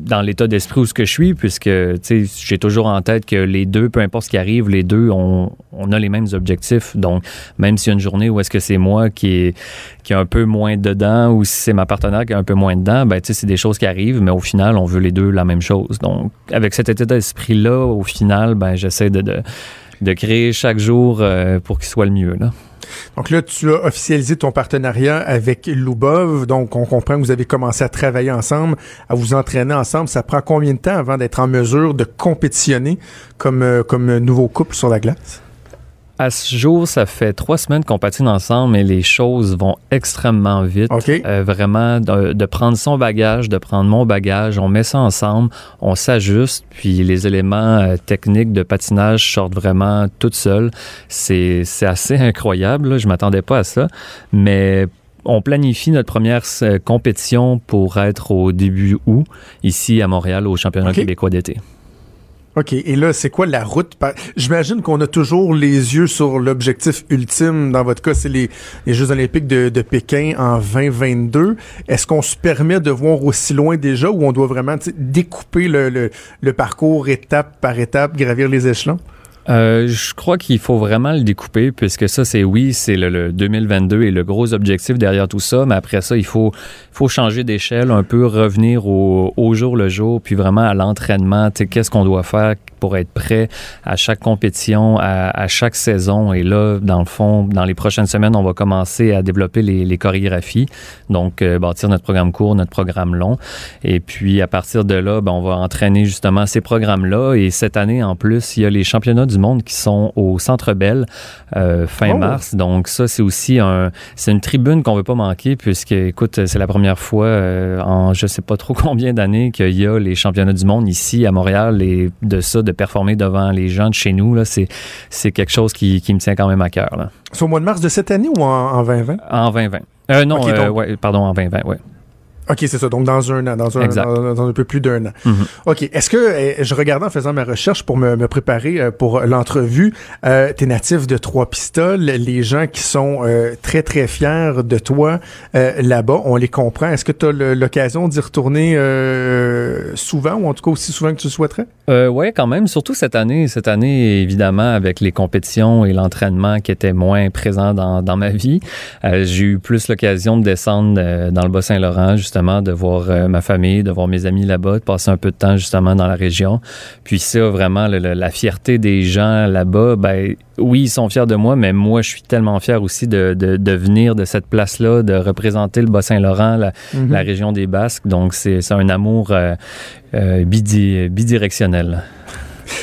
dans l'état d'esprit où ce que je suis, puisque j'ai toujours en tête que les deux, peu importe ce qui arrive, les deux, on, on a les mêmes objectifs. Donc, même s'il y a une journée où est-ce que c'est moi qui est, qui est un peu moins dedans ou si c'est ma partenaire qui est un peu moins dedans, ben, c'est des choses qui arrivent, mais au final, on veut les deux la même chose. Donc, avec cet état d'esprit-là, au final, ben, j'essaie de, de, de, créer chaque jour euh, pour qu'il soit le mieux. Là. Donc là, tu as officialisé ton partenariat avec Lubov. Donc, on comprend que vous avez commencé à travailler ensemble, à vous entraîner ensemble. Ça prend combien de temps avant d'être en mesure de compétitionner comme, euh, comme nouveau couple sur la glace? À ce jour, ça fait trois semaines qu'on patine ensemble, mais les choses vont extrêmement vite. Euh, vraiment, de, prendre son bagage, de prendre mon bagage, on met ça ensemble, on s'ajuste, puis les éléments euh, techniques de patinage sortent vraiment toutes seuls. C'est assez incroyable, je m'attendais pas à ça, mais on planifie notre première euh, compétition pour être au début août, ici à Montréal, au championnat québécois d'été. OK. Et là, c'est quoi la route? J'imagine qu'on a toujours les yeux sur l'objectif ultime. Dans votre cas, c'est les, Jeux olympiques de, Pékin en 2022. Est-ce qu'on se permet de voir aussi loin déjà ou on doit vraiment découper le, le parcours étape par étape, gravir les échelons? Euh, je crois qu'il faut vraiment le découper, puisque ça, c'est oui, c'est le, 2022 et le gros objectif derrière tout ça, mais après ça, il faut, faut changer d'échelle, un peu revenir au, au, jour le jour, puis vraiment à l'entraînement. Qu'est-ce qu'on doit faire pour être prêt à chaque compétition, à, chaque saison. Et là, dans le fond, dans les prochaines semaines, on va commencer à développer les, chorégraphies, donc euh, bâtir notre programme court, notre programme long. Et puis, à partir de là, ben, on va entraîner justement ces programmes-là. Et cette année, en plus, il y a les championnats du monde qui sont au Centre Bell euh, fin oh! mars. Donc ça, c'est aussi un, c'est une tribune qu'on veut pas manquer puisque, écoute, c'est la première fois euh, en je sais pas trop combien d'années qu'il y a les championnats du monde ici à Montréal et de ça, de performer devant les gens de chez nous, là, c'est, c'est quelque chose qui, qui me tient quand même à cœur. C'est au mois de mars de cette année ou en, 2020? En 2020. Euh, non, ouais, pardon, en 2020, oui. OK, c'est ça. Donc, dans un an, dans un, dans, un peu plus d'un an. Mm-hmm. OK. Est-ce que, eh, je regardais en faisant ma recherche pour me, me préparer euh, pour l'entrevue, euh, t'es natif de Trois-Pistoles, les gens qui sont euh, très, très fiers de toi euh, là-bas, on les comprend. Est-ce que tu as l'occasion d'y retourner souvent ou en tout cas aussi souvent que tu le souhaiterais? oui, quand même. Surtout cette année. Cette année, évidemment, avec les compétitions et l'entraînement qui étaient moins présents dans, dans ma vie, j'ai eu plus l'occasion de descendre dans le Bas-Saint-Laurent, justement de voir euh, ma famille, de voir mes amis là-bas, de passer un peu de temps justement dans la région. Puis ça, vraiment, la fierté des gens là-bas, ben oui, ils sont fiers de moi, mais moi, je suis tellement fier aussi de, de, venir de cette place-là, de représenter le Bas-Saint-Laurent, la, mhm. région des Basques. Donc, c'est un amour euh, euh, bidirectionnel.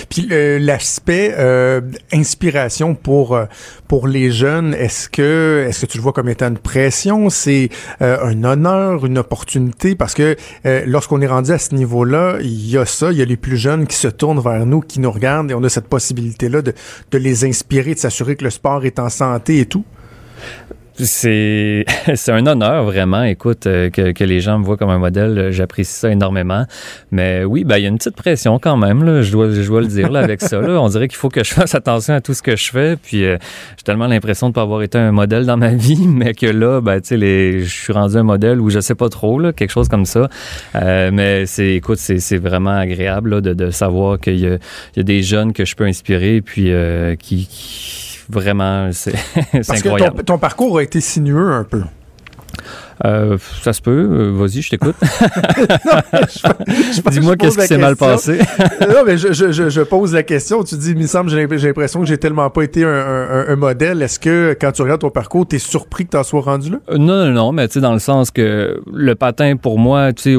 Puis euh, l'aspect euh, inspiration pour euh, pour les jeunes, est-ce que est-ce que tu le vois comme étant une pression, c'est un honneur, une opportunité? Parce que lorsqu'on est rendu à ce niveau-là, il y a ça, il y a les plus jeunes qui se tournent vers nous, qui nous regardent et on a cette possibilité là de de les inspirer, de s'assurer que le sport est en santé et tout. C'est un honneur vraiment. Écoute, euh, que, que, les gens me voient comme un modèle, euh, j'apprécie ça énormément. Mais oui, ben il y a une petite pression quand même. Là, je dois je dois le dire là, avec ça. Là. On dirait qu'il faut que je fasse attention à tout ce que je fais. Puis euh, j'ai tellement l'impression de pas avoir été un modèle dans ma vie, mais que là, ben les, je suis rendu un modèle où je sais pas trop là, quelque chose comme ça. Euh, mais c'est écoute, c'est, vraiment agréable là, de, de savoir qu'il y y a des jeunes que je peux inspirer, puis qui, qui vraiment, c'est incroyable. Que ton, parcours a été sinueux un peu. Euh, ça se peut. Euh, vas-y, je t'écoute. Dis-moi qu'est-ce qui s'est mal passé. non, mais je, je, je, pose la question. Tu dis, il me semble, j'ai l'impression que j'ai tellement pas été un, un, un modèle. Est-ce que quand tu regardes ton parcours, tu es surpris que tu en sois rendu là? Euh, non, non, non, mais tu sais, dans le sens que le patin, pour moi, tu sais,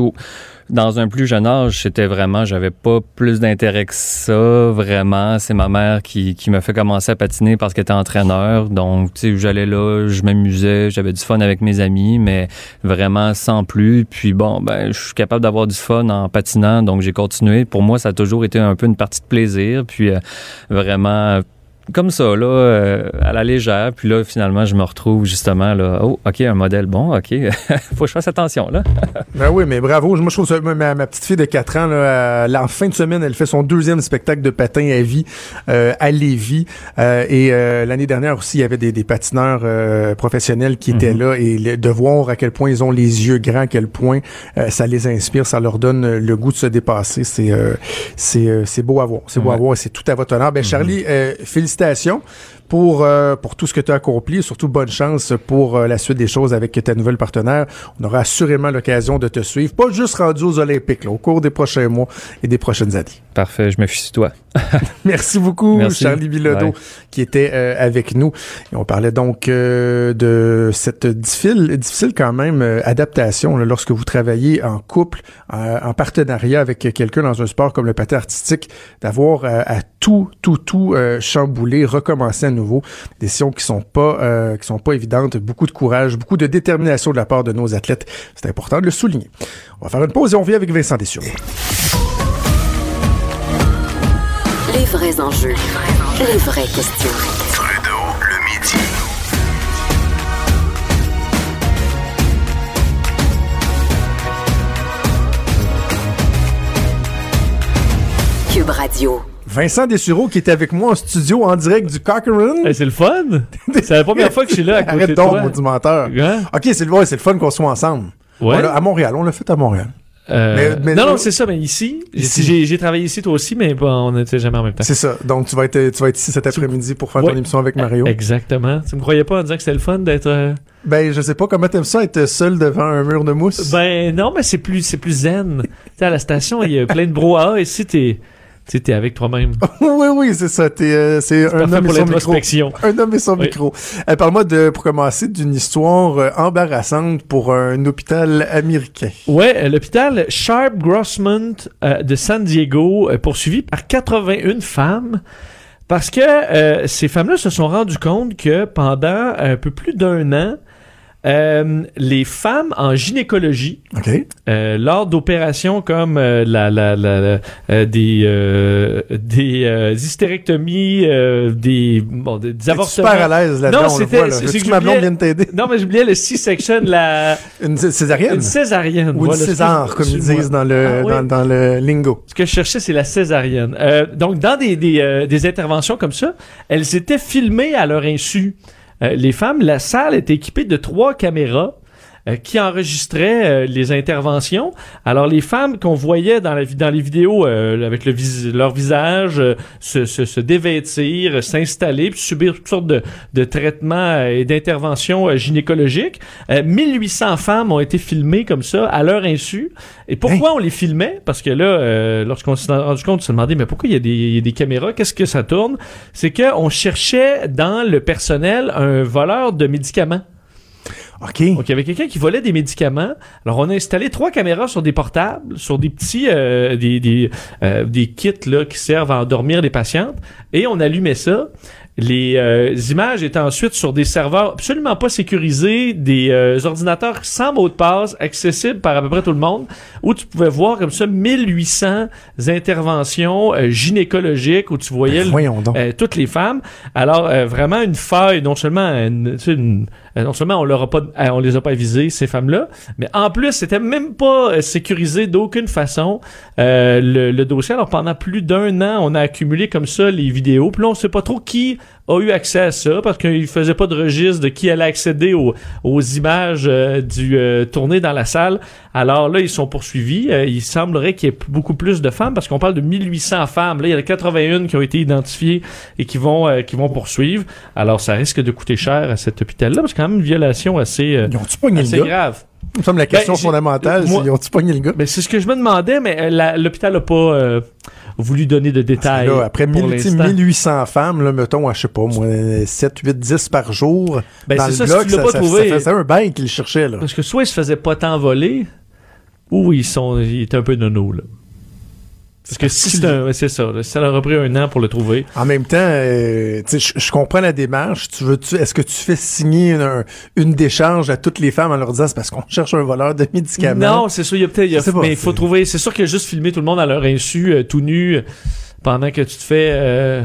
dans un plus jeune âge, c'était vraiment, j'avais pas plus d'intérêt que ça, vraiment. C'est ma mère qui, qui m'a fait commencer à patiner parce qu'elle était entraîneur. Donc, tu sais, j'allais là, je m'amusais, j'avais du fun avec mes amis, mais vraiment sans plus. Puis bon, ben, je suis capable d'avoir du fun en patinant, donc j'ai continué. Pour moi, ça a toujours été un peu une partie de plaisir. Puis euh, vraiment comme ça, là, euh, à la légère. Puis là, finalement, je me retrouve justement là. Oh, OK, un modèle bon, OK. Faut que je fasse attention, là. ben oui, mais bravo. Moi, je trouve ça, ma, ma petite fille de 4 ans, là, euh, en fin de semaine, elle fait son deuxième spectacle de patin à vie euh, à Lévis. Euh, et l'année dernière aussi, il y avait des, des patineurs professionnels qui étaient Mhm. là. Et de voir à quel point ils ont les yeux grands, à quel point ça les inspire, ça leur donne le goût de se dépasser. C'est c'est beau à voir. C'est beau Ouais. à voir c'est tout à votre honneur. Ben, Charlie, félicitations félicitations pour, euh, pour tout ce que tu as accompli. Surtout, bonne chance pour euh, la suite des choses avec ta nouvelle partenaire. On aura assurément l'occasion de te suivre, pas juste rendu aux Olympiques, là, au cours des prochains mois et des prochaines années. Parfait, je me fie sur toi. Merci beaucoup, Merci. Charlie Bilodeau, Ouais. qui était euh, avec nous. Et on parlait donc euh, de cette difficile, difficile quand même adaptation là, lorsque vous travaillez en couple, en partenariat avec quelqu'un dans un sport comme le patin artistique, d'avoir à tout, tout, tout chambouler, recommencer à nouveau. Des décisions qui sont pas, euh, qui sont pas évidentes. Beaucoup de courage, beaucoup de détermination de la part de nos athlètes. C'est important de le souligner. On va faire une pause et on vient avec Vincent Dessureau. Les vrais enjeux. Les vraies questions. Trudeau, le midi. Cube Radio. Vincent Dessureau qui est avec moi en studio en direct du Cochrane. Eh, c'est le fun. C'est la première fois que je suis là à côté Arrête de donc, toi. menteur. Hein? OK, c'est le, ouais, c'est le fun qu'on soit ensemble. Ouais. À Montréal, on l'a fait à Montréal. Euh, Mais- mais- non, non, c'est ça, mais ici, Ici. j'ai j'ai travaillé ici toi aussi, mais bon, on n'était jamais en même temps. C'est ça. Donc, tu vas être, tu vas être ici cet après-midi pour faire Ouais. ton émission avec Mario. Exactement. Tu me croyais pas en disant que c'était le fun d'être. euh, Ben, je sais pas comment t'aimes ça être seul devant un mur de mousse. Ben non, mais c'est plus c'est plus zen. tu sais, à la station, il y a plein de brouhaha. Ici, t'es tu sais, t'es avec toi-même. oui, oui, c'est ça. T'es, euh, c'est un homme et pour son micro. Un homme et son Oui. micro. Euh, Parle-moi de, pour commencer, d'une histoire euh, embarrassante pour un hôpital américain. Ouais, euh, l'hôpital Sharp Grossmont euh, de San Diego, poursuivi par 81 femmes. Parce que euh, ces femmes-là se sont rendues compte que pendant un peu plus d'un an, euh, les femmes en gynécologie, OK? euh, lors d'opérations comme euh, la, la, la, la- euh, des euh, des euh, hystérectomies, euh, des bon des, avortements. super à l'aise là-dedans, Non, c'était- c'est- que ma blonde vienne t'aider? Non, mais j'oubliais le C-section, la Une cé- césarienne? une césarienne. Ou une voilà, césar, comme ils disent dans le, Ah, oui. dans, dans le lingo. Ce que je cherchais, c'est la césarienne. Euh, donc, dans des, des, euh, des interventions comme ça, elles étaient filmées à leur insu. Euh, les femmes, la salle était équipée de trois caméras qui enregistraient euh, les interventions. Alors, les femmes qu'on voyait dans, la, dans les vidéos euh, avec le vis- leur visage euh, se, se, se dévêtir, euh, s'installer, puis subir toutes sortes de, de traitements euh, et d'interventions euh, gynécologiques. Euh, 1800 femmes ont été filmées comme ça à leur insu. Et pourquoi on les filmait? Parce que là, euh, lorsqu'on s'est rendu compte, on se demandait, mais pourquoi il y a des, il y a des caméras? Qu'est-ce que ça tourne? C'est qu'on cherchait dans le personnel un voleur de médicaments. OK. Donc, il y avait quelqu'un qui volait des médicaments. Alors, on a installé trois caméras sur des portables, sur des petits, euh, des, des, euh, des kits là, qui servent à endormir les patientes. Et on allumait ça. Les euh, images étaient ensuite sur des serveurs absolument pas sécurisés, des euh, ordinateurs sans mot de passe, accessibles par à peu près tout le monde, où tu pouvais voir comme ça 1800 interventions euh, gynécologiques, où tu voyais Ben, le- euh, toutes les femmes. Alors euh, vraiment une faille, non seulement une, une- non seulement on leur euh, les a pas avisées ces femmes-là, mais en plus c'était même pas euh, sécurisé d'aucune façon euh, le, le dossier. Alors pendant plus d'un an, on a accumulé comme ça les vidéos. Puis là on sait pas trop qui a eu accès à ça parce qu'il faisait pas de registre de qui allait accéder aux, aux images euh, du euh, tourné dans la salle. Alors là, ils sont poursuivis. Euh, il semblerait qu'il y ait beaucoup plus de femmes parce qu'on parle de 1800 femmes. Là, il y en a 81 qui ont été identifiées et qui vont euh, qui vont poursuivre. Alors ça risque de coûter cher à cet hôpital-là parce que quand même une violation assez euh, assez grave. Il me semble la question Ben, j'ai- fondamentale, c'est ils ont-tu pogné le gars? Ben, c'est ce que je me demandais, mais l'hôpital n'a pas euh, voulu donner de détails. là, après pour 1000, tu sais, l'instant. 1800 femmes, là, mettons, à, je sais pas, moi, 7, 8, 10 par jour, Ben, dans c'est le ça, bloc, pas ça, trouvé- ça faisait un bail qu'ils cherchaient, là. Parce que soit ils se faisaient pas tant voler, ou ils sont ils étaient un peu nono là. Parce que si c'est ouais, ça, là, si ça leur a pris un an pour le trouver. En même temps, euh, je comprends la démarche. Tu veux, tu, est-ce que tu fais signer une, une décharge à toutes les femmes en leur disant c'est parce qu'on cherche un voleur de médicaments? Non, c'est sûr, il y a peut-être, a- mais il faut trouver, c'est sûr que juste filmer tout le monde à leur insu, euh, tout nu, euh, pendant que tu te fais, euh,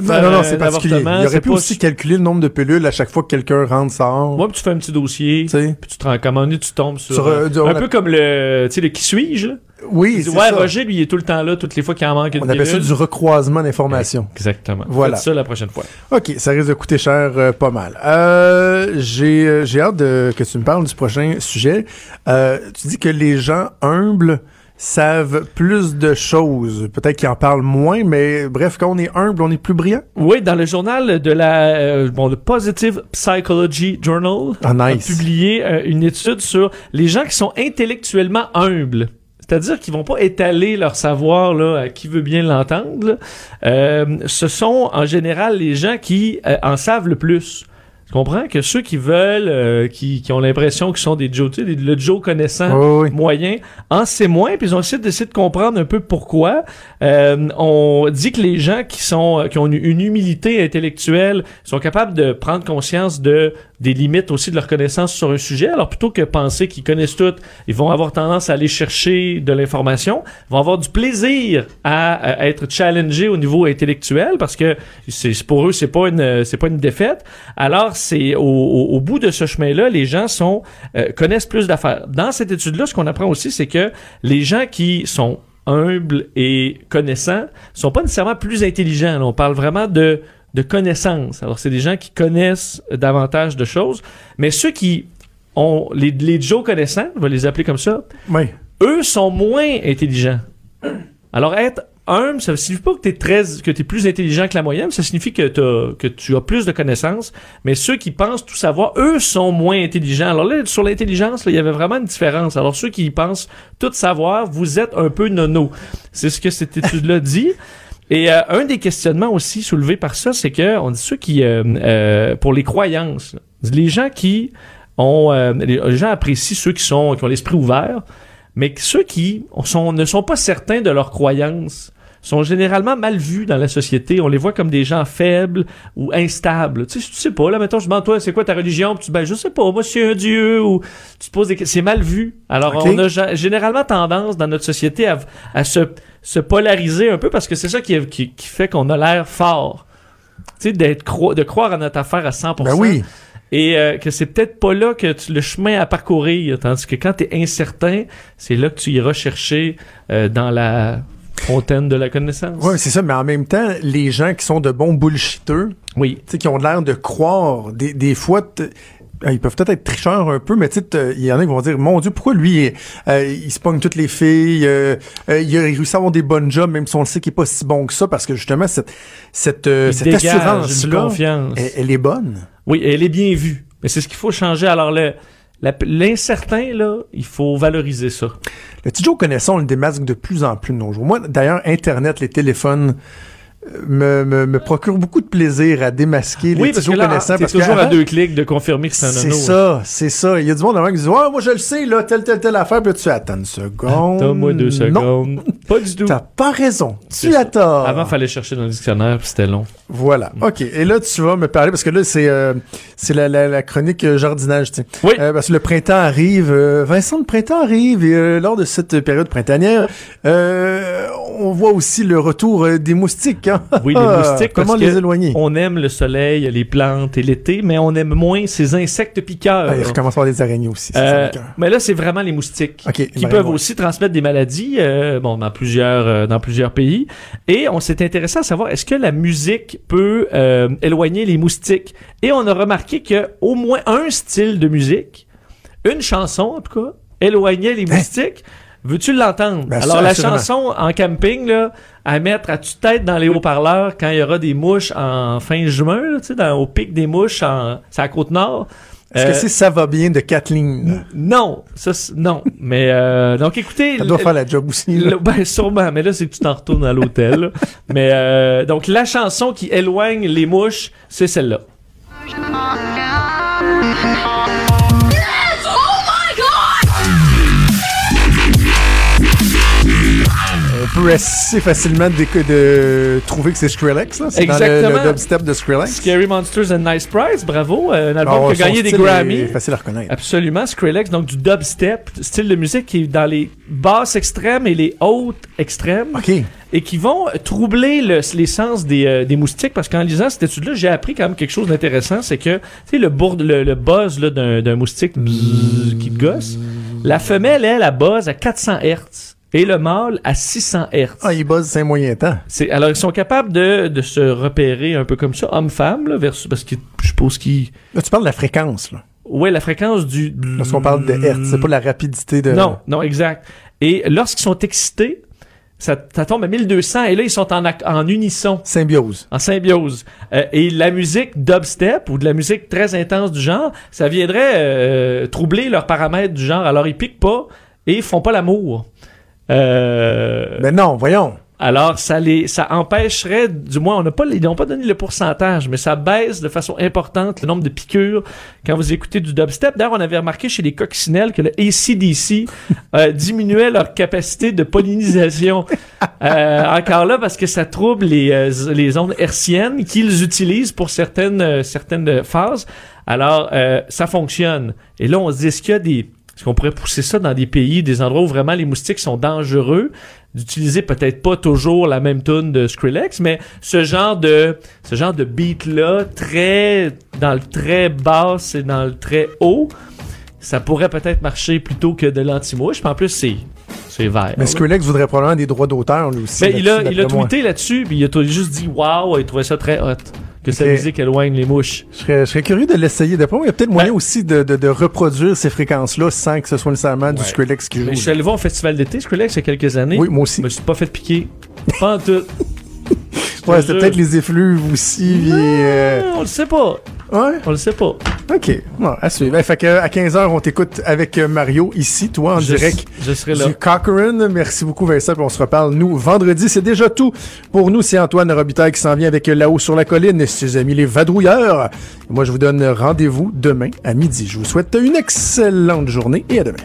Non, non, non, c'est particulier. Il aurait pu aussi calculer le nombre de pilules à chaque fois que quelqu'un rentre, sort. Moi, tu fais un petit dossier, puis tu te rends donné, tu tombes sur, Sur, euh, euh, un peu a- comme le, tu sais, le qui suis-je, là? Oui, c'est ouais, ça. Roger, lui, il est tout le temps là, toutes les fois qu'il en manque une On appelle ça du recroisement d'informations. Exactement. Voilà. Faites ça la prochaine fois. OK, ça risque de coûter cher euh, pas mal. Euh, j'ai euh, j'ai hâte de, que tu me parles du prochain sujet. Euh, tu dis que les gens humbles savent plus de choses. Peut-être qu'ils en parlent moins, mais bref, quand on est humble, on est plus brillant. Oui, dans le journal de la euh, bon, le Positive Psychology Journal, Ah, a nice. publié euh, une étude sur les gens qui sont intellectuellement humbles. C'est-à-dire qu'ils vont pas étaler leur savoir là à qui veut bien l'entendre. Euh, ce sont en général les gens qui euh, en savent le plus. Comprends que ceux qui veulent, euh, qui, qui ont l'impression qu'ils sont des Joe, tu sais, le Joe connaissant, Oui, oui. moyen, en sait moins, puis ils ont essayé d'essayer de comprendre un peu pourquoi. Euh, on dit que les gens qui sont euh, qui ont une, une humilité intellectuelle sont capables de prendre conscience de des limites aussi de leur connaissance sur un sujet. Alors plutôt que penser qu'ils connaissent tout, ils vont avoir tendance à aller chercher de l'information, vont avoir du plaisir à, à être challengés au niveau intellectuel parce que c'est- pour eux c'est pas une c'est pas une défaite. Alors c'est au, au- au bout de ce chemin-là, les gens sont euh, connaissent plus d'affaires. Dans cette étude-là, ce qu'on apprend aussi, c'est que les gens qui sont humbles et connaissants sont pas nécessairement plus intelligents. Là, on parle vraiment de de connaissances. Alors c'est des gens qui connaissent davantage de choses, mais ceux qui ont les les Joe connaissants, on va les appeler comme ça, Oui. eux sont moins intelligents. Alors être humble, ça signifie pas que t'es très, que t'es plus intelligent que la moyenne, ça signifie que t'as, que tu as plus de connaissances. Mais ceux qui pensent tout savoir, eux sont moins intelligents. Alors là, sur l'intelligence, il y avait vraiment une différence. Alors ceux qui pensent tout savoir, vous êtes un peu nono. C'est ce que cette étude-là dit. Et euh, un des questionnements aussi soulevés par ça, c'est que on dit ceux qui, euh, euh, pour les croyances, les gens qui ont, euh, les les gens apprécient ceux qui sont, qui ont l'esprit ouvert, mais ceux qui sont, ne sont pas certains de leurs croyances sont généralement mal vus dans la société. On les voit comme des gens faibles ou instables. Tu sais, tu sais pas, là, mettons, je demande, toi, c'est quoi ta religion? Puis tu ben, je sais pas, moi, c'est un dieu, ou tu te poses des questions. C'est mal vu. Alors, on a gé- généralement tendance dans notre société à, à se, se polariser un peu parce que c'est ça qui, qui, qui fait qu'on a l'air fort. Tu sais, d'être cro- de croire à notre affaire à 100%. Ben oui. Et euh, que c'est peut-être pas là que tu, le chemin à parcourir, tandis que quand tu es incertain, c'est là que tu iras chercher euh, dans la fontaine de la connaissance. Oui, c'est ça, mais en même temps, les gens qui sont de bons bullshitters, Oui. qui ont l'air de croire, des, des fois, euh, ils peuvent peut-être être tricheurs un peu, mais tu sais, t- il y en a qui vont dire, mon Dieu, pourquoi lui, euh, il se pogne toutes les filles, euh, euh, il a réussi à avoir des bonnes jobs, même si on le sait qu'il est pas si bon que ça, parce que justement, cette, cette, euh, cette assurance-là, confiance. elle, elle est bonne. Oui, elle est bien vue. Mais c'est ce qu'il faut changer. Alors, le, l'incertain, là, il faut valoriser ça. Le petit Joe connaissant, on le démasque de plus en plus de nos jours. Moi, d'ailleurs, Internet, les téléphones euh, me, me, beaucoup de plaisir à démasquer oui, les parce petits que Joe là, connaissants. Parce toujours que à avant, deux clics de confirmer que c'est un C'est ça, c'est ça. Il y a du monde avant qui dit Ouais, moi je le sais, là, telle, telle, telle affaire. Puis là, tu Attends une seconde. Donne-moi deux Non, secondes. Pas du tout. t'as pas raison. Tu as tort. Avant, fallait chercher dans le dictionnaire, puis c'était long. Voilà. OK. Et là, tu vas me parler, parce que là, c'est euh, c'est la, la, la chronique euh, jardinage. tu sais. Oui. Euh, parce que le printemps arrive. euh, Vincent, le printemps arrive. Et euh, lors de cette période printanière, euh, on voit aussi le retour des moustiques. hein. Oui, les moustiques, Comment les éloigner? On aime le soleil, les plantes et l'été, mais on aime moins ces insectes piqueurs. Ah, il recommence à avoir des araignées aussi. mais là, c'est vraiment les moustiques OK. qui peuvent aussi transmettre des maladies, euh, bon, dans plusieurs, euh, dans plusieurs pays. Et on s'est intéressé à savoir est-ce que la musique peut euh, éloigner les moustiques. Et on a remarqué que au moins un style de musique, une chanson en tout cas, éloignait les moustiques. Veux-tu l'entendre? Hein? Ben, Alors ça, la chanson en camping là, à mettre à tue-tête dans les haut-parleurs quand il y aura des mouches en fin juin, là, tu sais, dans- au pic des mouches en, c'est à Côte-Nord. Est-ce Euh, que c'est Ça va bien de Kathleen? non, ça non. Mais euh, donc écoutez, Ça doit faire la job aussi. là. le- ben sûrement, mais là c'est que tu t'en retournes à l'hôtel. mais euh, donc la chanson qui éloigne les mouches, c'est celle-là. Peut assez facilement de, de trouver que c'est Skrillex. là. C'est dans le, Exactement. le dubstep de Skrillex. Scary Monsters and Nice Prize, bravo. euh, un album Alors, qui a gagné des est facile à reconnaître. Absolument, Skrillex, donc du dubstep, style de musique qui est dans les basses extrêmes et les hautes extrêmes, OK. et qui vont troubler le- les sens des, euh, des moustiques, parce qu'en lisant cette étude-là, j'ai appris quand même quelque chose d'intéressant, c'est que, tu sais, le, bourde- le, le buzz là, d'un, d'un moustique bzzz, qui te gosse, la femelle, elle, elle buzz à 400 Hz, et le mâle à 600 Hz. Ah, il buzz c'est moyen temps. C'est, alors, ils sont capables de, de se repérer un peu comme ça, homme-femme, là, versus, parce que je suppose qu'ils... Là, tu parles de la fréquence, là. Ouais, la fréquence du... Parce qu'on parle de hertz, c'est pas la rapidité de... Non, non, exact. Et lorsqu'ils sont excités, ça, ça tombe à 1200 et là, ils sont en, en unisson, Symbiose. en symbiose. Euh, et la musique dubstep ou de la musique très intense du genre, ça viendrait euh, troubler leurs paramètres du genre. Alors, ils piquent pas et ils font pas l'amour. Euh, Mais non, voyons. alors, ça les, ça empêcherait, du moins, on n'a pas, ils n'ont pas donné le pourcentage, mais ça baisse de façon importante le nombre de piqûres quand vous écoutez du dubstep. D'ailleurs, on avait remarqué chez les coccinelles que le ACDC euh, diminuait leur capacité de pollinisation. Euh, encore là, parce que ça trouble les, euh, les ondes hertziennes qu'ils utilisent pour certaines, certaines phases. Alors, euh, ça fonctionne. Et là, on se dit, est-ce qu'il y a des, est-ce qu'on pourrait pousser ça dans des pays, des endroits où vraiment les moustiques sont dangereux, d'utiliser peut-être pas toujours la même tune de Skrillex, mais ce genre de ce genre de beat là, très dans le très basse et dans le très haut, ça pourrait peut-être marcher plutôt que de l'anti-mouche. En plus, c'est c'est vert. Mais. Skrillex voudrait probablement des droits d'auteur, lui aussi. Ben, il a, il a tweeté là-dessus, puis il a juste dit waouh, il trouvait ça très hot. Que sa musique éloigne les mouches. Je serais, je serais curieux de l'essayer. D'après moi, il y a peut-être moyen Ben- aussi de, de, de reproduire ces fréquences-là sans que ce soit nécessairement du Skrillex qui joue. Mais je suis allé voir au festival d'été, Skrillex, il y a quelques années. Oui, moi aussi. Je me suis pas fait piquer. Pas en tout. Ouais, jure. peut-être les effluves aussi. puis, euh, On le sait pas. Ouais, On le sait pas. ok. Bon, à suivre. Ben, fait que à 15h, on t'écoute avec euh, Mario ici, toi, en Je- direct Je serai là. du Cochrane. Merci beaucoup, Vincent. Puis on se reparle, nous, vendredi. C'est déjà tout. Pour nous, c'est Antoine Robitaille qui s'en vient avec euh, là-haut sur la colline, ses amis les vadrouilleurs. Et moi, je vous donne rendez-vous demain à midi. Je vous souhaite une excellente journée et à demain.